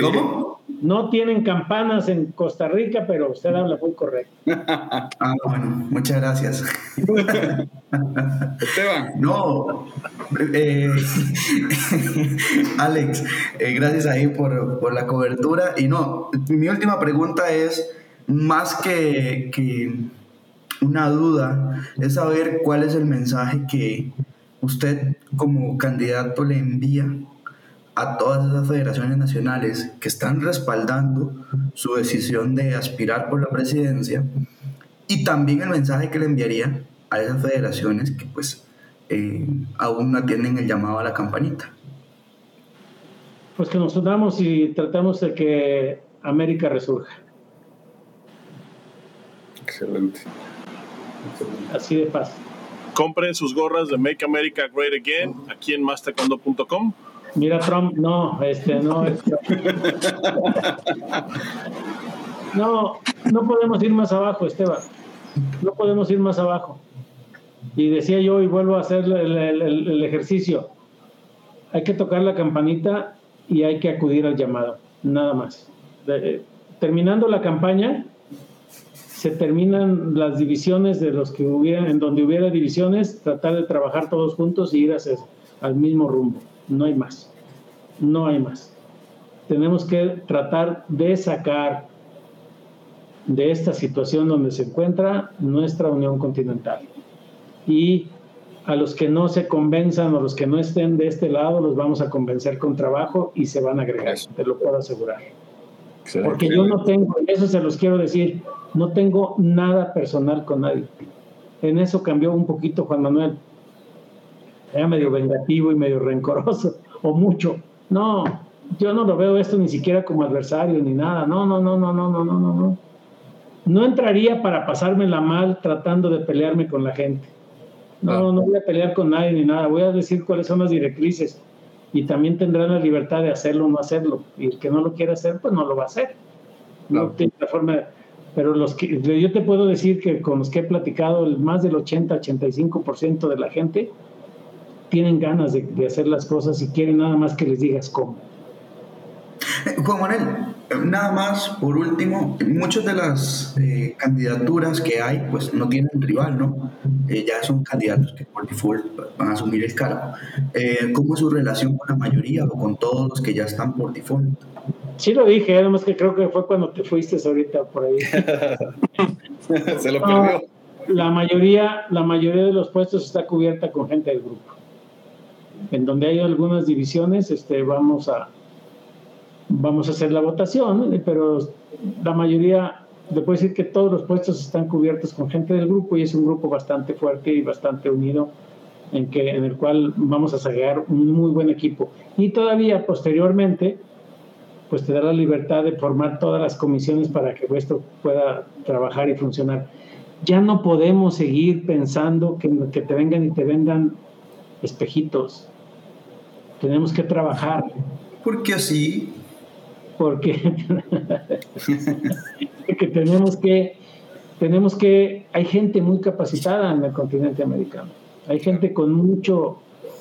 ¿Cómo? No tienen campanas en Costa Rica, pero usted habla muy correcto. Ah, bueno, muchas gracias. Esteban. No, eh, Alex, eh, gracias ahí por, por, la cobertura. Y no, mi última pregunta es, más que, que una duda, es saber cuál es el mensaje que usted como candidato le envía a todas esas federaciones nacionales que están respaldando su decisión de aspirar por la presidencia y también el mensaje que le enviaría a esas federaciones que pues eh, aún no atienden el llamado a la campanita. Pues que nos unamos y tratamos de que América resurja. Excelente. Así de fácil. Compren sus gorras de Make America Great Again aquí en mastaekwondo.com. Mira Trump, no, este, no, no, no podemos ir más abajo, Esteban, no podemos ir más abajo. Y decía yo, y vuelvo a hacer el, el, el ejercicio, hay que tocar la campanita y hay que acudir al llamado, nada más. De, terminando la campaña, se terminan las divisiones de los que hubieran, en donde hubiera divisiones, tratar de trabajar todos juntos y ir hacia, al mismo rumbo. No hay más. No hay más. Tenemos que tratar de sacar de esta situación donde se encuentra nuestra Unión Continental. Y a los que no se convenzan o los que no estén de este lado, los vamos a convencer con trabajo y se van a agregar, te lo puedo asegurar. Porque yo no tengo, eso se los quiero decir, no tengo nada personal con nadie. En eso cambió un poquito Juan Manuel. Era medio vengativo y medio rencoroso, o mucho. No, yo no lo veo esto ni siquiera como adversario ni nada. No, no, no, no, no, no, no, no. No, no entraría para pasármela mal tratando de pelearme con la gente. No, no voy a pelear con nadie ni nada. Voy a decir cuáles son las directrices y también tendrán la libertad de hacerlo o no hacerlo. Y el que no lo quiera hacer, pues no lo va a hacer. No, tiene la forma. Pero los que, yo te puedo decir que con los que he platicado, más del 80-85% de la gente tienen ganas de, de, hacer las cosas y quieren nada más que les digas cómo. Juan Manuel, nada más, por último, muchas de las eh, candidaturas que hay, pues no tienen rival, ¿no? Eh, ya son candidatos que por default van a asumir el cargo. Eh, ¿Cómo es su relación con la mayoría o con todos los que ya están por default? Sí lo dije, además que creo que fue cuando te fuiste ahorita por ahí. Se lo perdió. la mayoría, la mayoría de los puestos está cubierta con gente del grupo. En donde hay algunas divisiones, este, vamos a, vamos a hacer la votación, pero la mayoría, le puedo decir que todos los puestos están cubiertos con gente del grupo y es un grupo bastante fuerte y bastante unido en, que, en el cual vamos a sacar un muy buen equipo. Y todavía posteriormente, pues te da la libertad de formar todas las comisiones para que esto pueda trabajar y funcionar. Ya no podemos seguir pensando que, que te vengan y te vendan espejitos. Tenemos que trabajar. Porque así porque que tenemos que tenemos que hay gente muy capacitada en el continente americano. Hay gente con mucho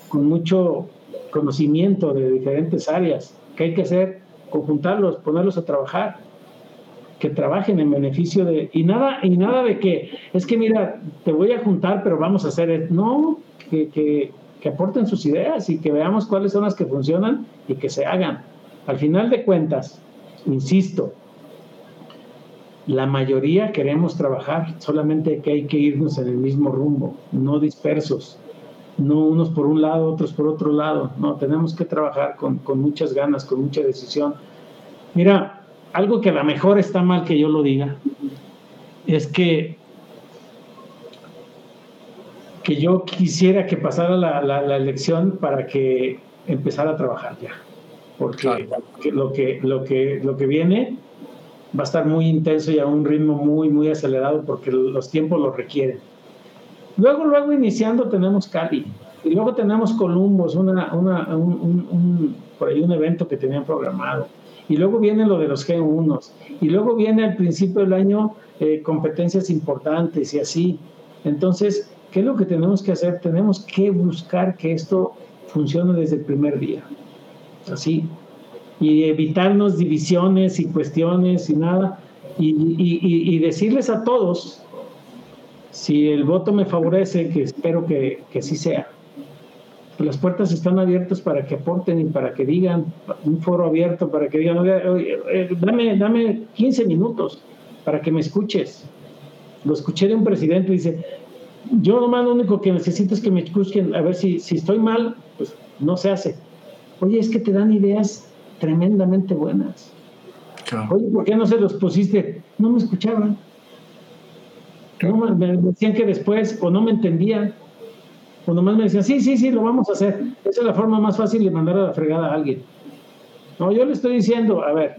con mucho conocimiento de diferentes áreas que hay que hacer conjuntarlos ponerlos a trabajar que trabajen en beneficio de y nada y nada de que es que mira te voy a juntar pero vamos a hacer no que, que, que aporten sus ideas y que veamos cuáles son las que funcionan y que se hagan al final de cuentas, insisto, la mayoría queremos trabajar, solamente que hay que irnos en el mismo rumbo, no dispersos, no unos por un lado, otros por otro lado, no, tenemos que trabajar con, con muchas ganas, con mucha decisión. Mira, algo que a lo mejor está mal que yo lo diga, es que que yo quisiera que pasara la, la, la elección para que empezara a trabajar ya porque lo, que, lo, que, lo que viene va a estar muy intenso y a un ritmo muy, muy acelerado porque los tiempos lo requieren. Luego, luego iniciando tenemos Cali y luego tenemos Columbus, una, una, un, por ahí un evento que tenían programado. Y luego viene lo de los G1 y luego viene al principio del año eh, competencias importantes y así. Entonces, ¿qué es lo que tenemos que hacer? Tenemos que buscar que esto funcione desde el primer día así, y evitarnos divisiones y cuestiones y nada, y, decirles a todos, si el voto me favorece, que espero que, que sí sea, las puertas están abiertas para que aporten y para que digan, un foro abierto para que digan, eh, dame, dame 15 minutos para que me escuches. Lo escuché de un presidente y dice, yo nomás lo único que necesito es que me escuchen, a ver si, si estoy mal, pues no se hace Oye, es que te dan ideas tremendamente buenas. Oye, ¿por qué no se los pusiste? No me escuchaban. No, me decían que después, o no me entendían, o nomás me decían, sí, sí, sí, lo vamos a hacer. Esa es la forma más fácil de mandar a la fregada a alguien. No, yo le estoy diciendo, a ver,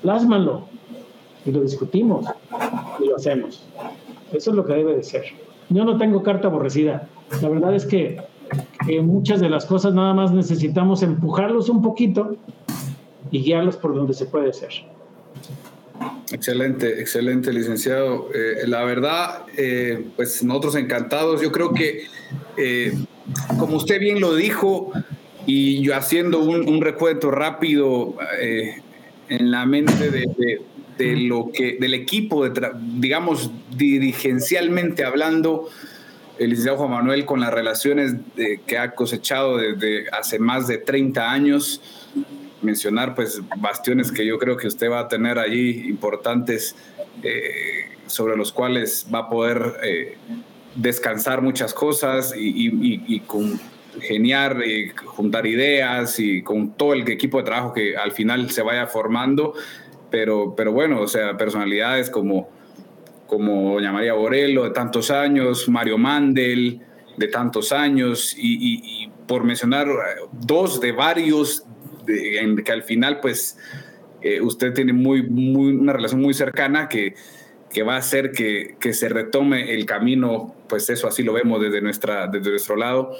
plásmalo, y lo discutimos, y lo hacemos. Eso es lo que debe de ser. Yo no tengo carta aborrecida. La verdad es que que muchas de las cosas nada más necesitamos empujarlos un poquito y guiarlos por donde se puede hacer. Excelente, excelente, licenciado. Eh, la verdad, eh, pues nosotros encantados. Yo creo que, eh, como usted bien lo dijo, y yo haciendo un, recuento rápido en la mente de lo que, del equipo, de digamos, dirigencialmente hablando, el licenciado Juan Manuel con las relaciones que ha cosechado desde hace más de 30 años, mencionar pues bastiones que yo creo que usted va a tener allí importantes eh, sobre los cuales va a poder eh, descansar muchas cosas y, con geniar, y juntar ideas y con todo el equipo de trabajo que al final se vaya formando, pero, pero bueno, o sea, personalidades como como doña María Borello de tantos años, Mario Mandel de tantos años y, por mencionar dos de varios en que al final pues eh, usted tiene muy, muy, una relación muy cercana que, que va a hacer que, que, se retome el camino, pues eso así lo vemos desde, nuestra, desde nuestro lado,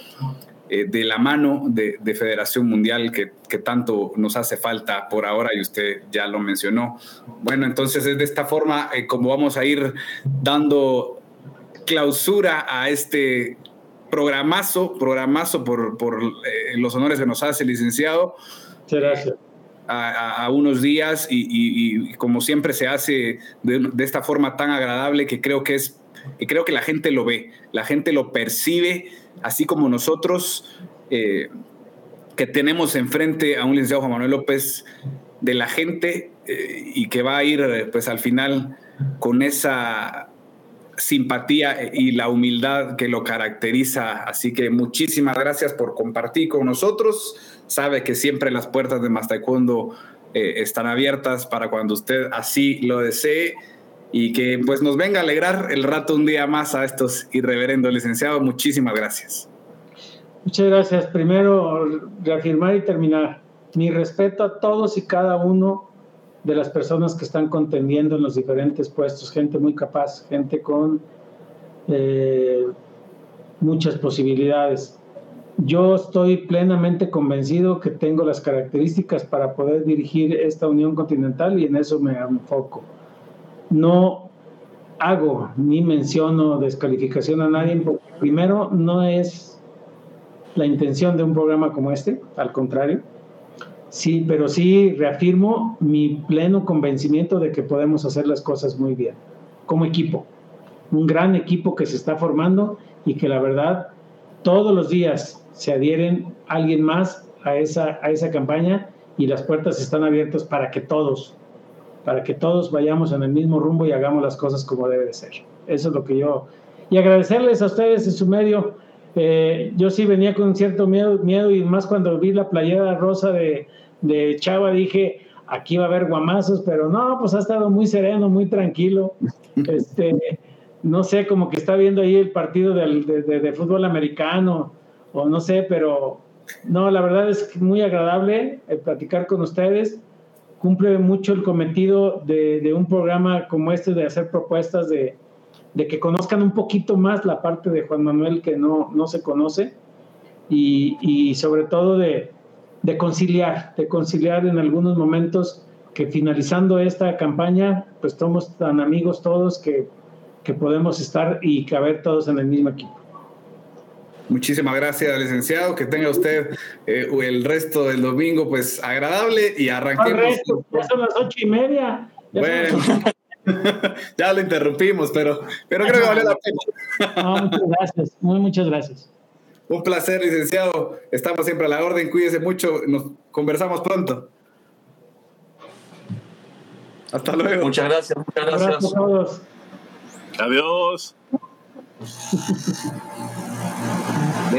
eh, de la mano de, Federación Mundial que, que, tanto nos hace falta por ahora y usted ya lo mencionó. Bueno, entonces es de esta forma eh, como vamos a ir dando clausura a este programazo, programazo por, por eh, los honores que nos hace el licenciado. Muchas gracias. A, unos días y, y, como siempre se hace de, de, esta forma tan agradable que creo que es, que creo que la gente lo ve, la gente lo percibe así como nosotros eh, que tenemos enfrente a un licenciado Juan Manuel López de la gente eh, y que va a ir pues al final con esa simpatía y la humildad que lo caracteriza. Así que muchísimas gracias por compartir con nosotros. Sabe que siempre las puertas de Más Taekwondo eh, están abiertas para cuando usted así lo desee y que pues nos venga a alegrar el rato un día más a estos irreverendos licenciados. Muchísimas gracias. Muchas gracias. Primero, reafirmar y terminar. Mi respeto a todos y cada uno de las personas que están contendiendo en los diferentes puestos, gente muy capaz, gente con eh, muchas posibilidades. Yo estoy plenamente convencido que tengo las características para poder dirigir esta Unión Continental y en eso me enfoco no hago ni menciono descalificación a nadie, porque primero no es la intención de un programa como este, al contrario. Sí, pero sí reafirmo mi pleno convencimiento de que podemos hacer las cosas muy bien, como equipo. Un gran equipo que se está formando y que la verdad todos los días se adhieren alguien más a esa, a esa campaña y las puertas están abiertas para que todos, para que todos vayamos en el mismo rumbo y hagamos las cosas como debe de ser. Eso es lo que yo... Y agradecerles a ustedes en su medio. Eh, yo sí venía con un cierto miedo, miedo y más cuando vi la playera rosa de, de Chava dije, aquí va a haber guamazos, pero no, pues ha estado muy sereno, muy tranquilo. Este, no sé, como que está viendo ahí el partido de, de, fútbol americano, o no sé, pero no, la verdad es muy agradable eh, platicar con ustedes cumple mucho el cometido de, un programa como este de hacer propuestas de, que conozcan un poquito más la parte de Juan Manuel que no, no se conoce y, sobre todo de, conciliar, de conciliar en algunos momentos que finalizando esta campaña, pues somos tan amigos todos que, que podemos estar y caber todos en el mismo equipo. Muchísimas gracias, licenciado. Que tenga usted eh, el resto del domingo, pues agradable y arranquemos. ya son las ocho y media. bueno, ya lo interrumpimos, pero, pero creo que vale la pena. muchas gracias, muy muchas gracias. Un placer, licenciado. Estamos siempre a la orden. Cuídese mucho. Nos conversamos pronto. Hasta luego. Muchas gracias, muchas gracias. a todos. Adiós.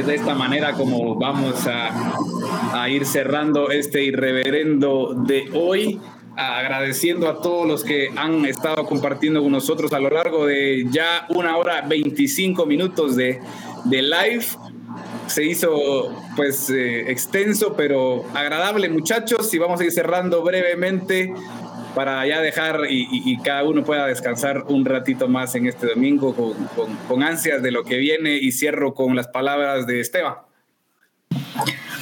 De esta manera como vamos a, ir cerrando este irreverendo de hoy agradeciendo a todos los que han estado compartiendo con nosotros a lo largo de ya una hora 25 minutos de, de live. Se hizo pues eh, extenso pero agradable muchachos y vamos a ir cerrando brevemente para ya dejar y, cada uno pueda descansar un ratito más en este domingo con, ansias de lo que viene y cierro con las palabras de Esteban.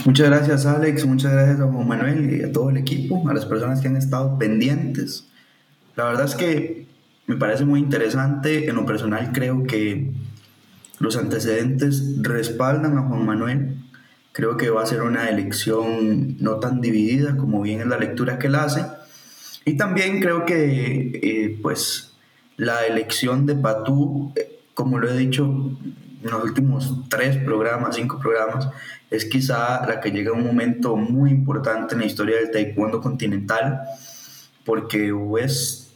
Muchas gracias Alex, muchas gracias a Juan Manuel y a todo el equipo, a las personas que han estado pendientes. La verdad es que me parece muy interesante, en lo personal creo que los antecedentes respaldan a Juan Manuel, creo que va a ser una elección no tan dividida como bien en la lectura que él hace Y también creo que, eh, pues, la elección de Patú, eh, como lo he dicho en los últimos tres programas, cinco programas, es quizá la que llega a un momento muy importante en la historia del taekwondo continental, porque o es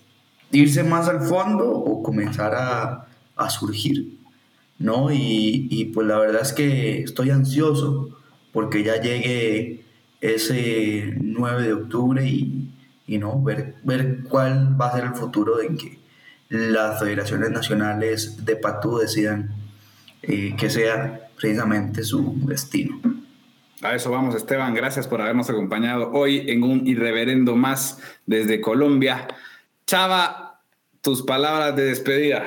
irse más al fondo o comenzar a, a surgir, ¿no? Y, y, pues la verdad es que estoy ansioso porque ya llegue ese 9 de octubre y, y no ver, ver cuál va a ser el futuro en que las federaciones nacionales de Patú decidan eh, que sea precisamente su destino. A eso vamos, Esteban. Gracias por habernos acompañado hoy en un irreverendo más desde Colombia. Chava, tus palabras de despedida.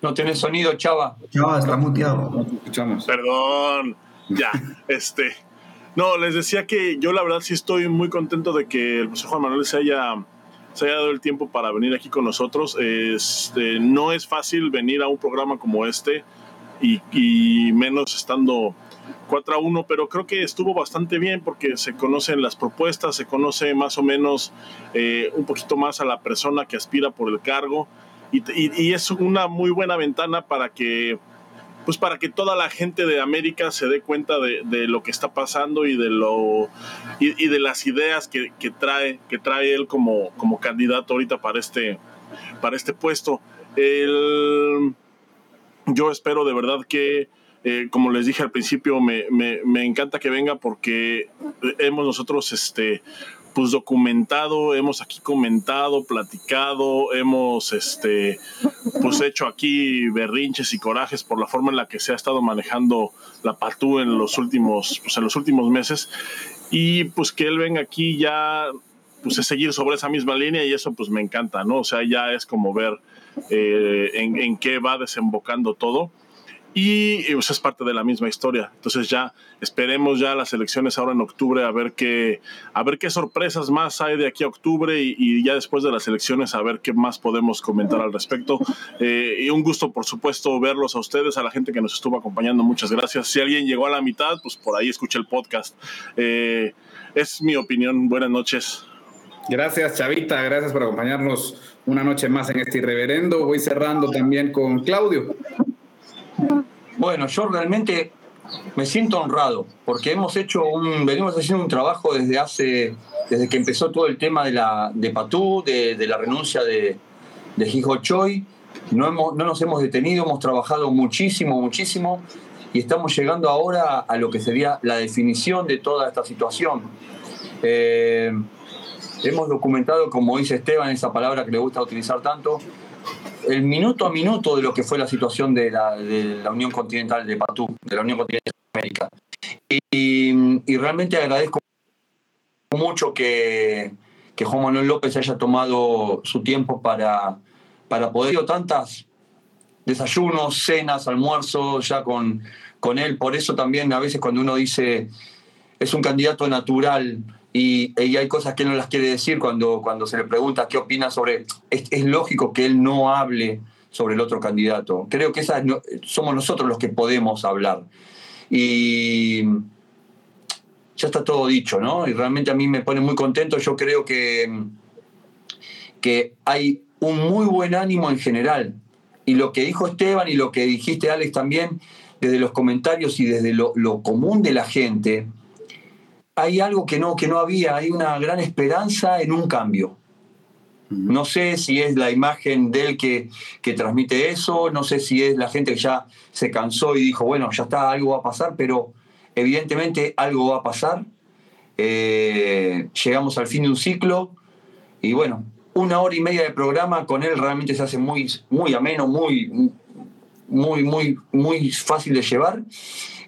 No tienes sonido, Chava. Chava, está muteado. No te escuchamos. Perdón. Ya, este. No, les decía que yo la verdad sí estoy muy contento de que el profesor Juan Manuel se haya, se haya dado el tiempo para venir aquí con nosotros. Este, no es fácil venir a un programa como este y, menos estando 4 a 1, pero creo que estuvo bastante bien porque se conocen las propuestas, se conoce más o menos eh, un poquito más a la persona que aspira por el cargo y es una muy buena ventana para que pues para que toda la gente de América se dé cuenta de, de lo que está pasando y de lo y, de las ideas que, que, trae que trae él como, como candidato ahorita para este para este puesto. El, yo espero de verdad que eh, como les dije al principio, me, me, me, encanta que venga porque hemos nosotros este, pues documentado, hemos aquí comentado, platicado, hemos este, pues hecho aquí berrinches y corajes por la forma en la que se ha estado manejando la Patú en los últimos, pues en los últimos meses. Y pues que él venga aquí ya, pues es seguir sobre esa misma línea y eso pues me encanta, ¿no? O sea, ya es como ver eh, en, en qué va desembocando todo y pues, es parte de la misma historia. Entonces ya esperemos ya las elecciones ahora en octubre a ver qué, a ver qué sorpresas más hay de aquí a octubre y, ya después de las elecciones a ver qué más podemos comentar al respecto. Eh, y un gusto, por supuesto, verlos a ustedes, a la gente que nos estuvo acompañando. Muchas gracias. Si alguien llegó a la mitad, pues por ahí escuché el podcast. Eh, es mi opinión. Buenas noches. Gracias, Chavita. Gracias por acompañarnos una noche más en este irreverendo. Voy cerrando también con Claudio. Bueno, yo realmente me siento honrado porque hemos hecho un, venimos haciendo un trabajo desde hace, desde que empezó todo el tema de la de Patú, de, la renuncia de, de Hijo Choi. No, hemos, no nos hemos detenido, hemos trabajado muchísimo, muchísimo y estamos llegando ahora a lo que sería la definición de toda esta situación. Eh, hemos documentado, como dice Esteban, esa palabra que le gusta utilizar tanto, el minuto a minuto de lo que fue la situación de la, de Unión Continental de Patú, de la Unión Continental de América. Y, realmente agradezco mucho que, que, Juan Manuel López haya tomado su tiempo para, para poder tantas desayunos, cenas, almuerzos ya con, con él. Por eso también a veces cuando uno dice es un candidato natural, y, hay cosas que él no las quiere decir cuando, cuando se le pregunta qué opina sobre... Es, lógico que él no hable sobre el otro candidato. Creo que esa no, somos nosotros los que podemos hablar. Y ya está todo dicho, ¿no? Y realmente a mí me pone muy contento. Yo creo que, que hay un muy buen ánimo en general. Y lo que dijo Esteban y lo que dijiste Alex también, desde los comentarios y desde lo común de la gente, hay algo que no, que no había, hay una gran esperanza en un cambio. No sé si es la imagen de él que, que, transmite eso, no sé si es la gente que ya se cansó y dijo, bueno, ya está, algo va a pasar, pero evidentemente algo va a pasar. Eh, llegamos al fin de un ciclo y bueno, una hora y media de programa con él realmente se hace muy, muy ameno, muy, muy, muy, muy fácil de llevar.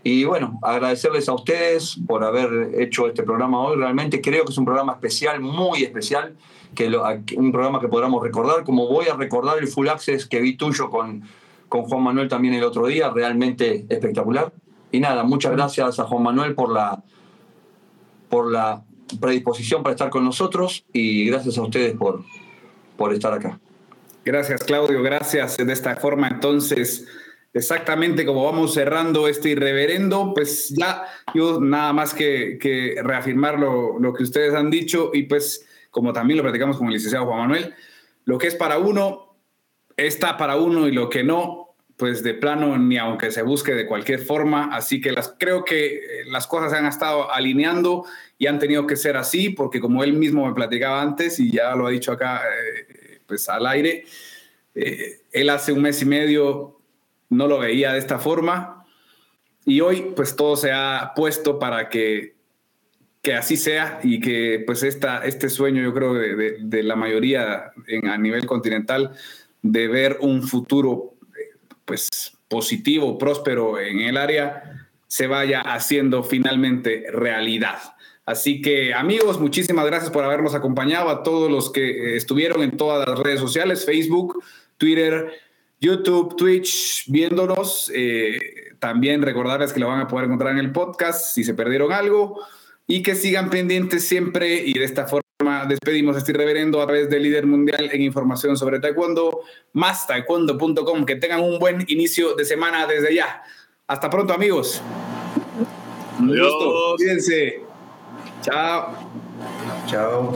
Y bueno, agradecerles a ustedes por haber hecho este programa hoy. Realmente creo que es un programa especial, muy especial, que un programa que podamos recordar, como voy a recordar el Full Access que vi tuyo con, con Juan Manuel también el otro día, realmente espectacular. Y nada, muchas gracias a Juan Manuel por la, por la predisposición para estar con nosotros y gracias a ustedes por, por estar acá. Gracias, Claudio. Gracias. De esta forma, entonces, exactamente como vamos cerrando este irreverendo, pues ya yo nada más que, que reafirmar lo, lo, que ustedes han dicho y pues como también lo platicamos con el licenciado Juan Manuel, lo que es para uno está para uno y lo que no, pues de plano ni aunque se busque de cualquier forma, así que las, creo que las cosas se han estado alineando y han tenido que ser así, porque como él mismo me platicaba antes y ya lo ha dicho acá eh, pues al aire, eh, él hace un mes y medio no lo veía de esta forma y hoy pues todo se ha puesto para que, que así sea y que pues esta, este sueño yo creo de, de, la mayoría en, a nivel continental de ver un futuro pues positivo, próspero en el área, se vaya haciendo finalmente realidad. Así que amigos, muchísimas gracias por habernos acompañado, a todos los que estuvieron en todas las redes sociales, Facebook, Twitter, YouTube, Twitch, viéndonos. Eh, también recordarles que lo van a poder encontrar en el podcast si se perdieron algo y que sigan pendientes siempre y de esta forma despedimos a este reverendo a través del líder mundial en información sobre taekwondo, más taekwondo.com. Que tengan un buen inicio de semana desde ya. Hasta pronto amigos. Adiós. Cuídense. Chao. Chao.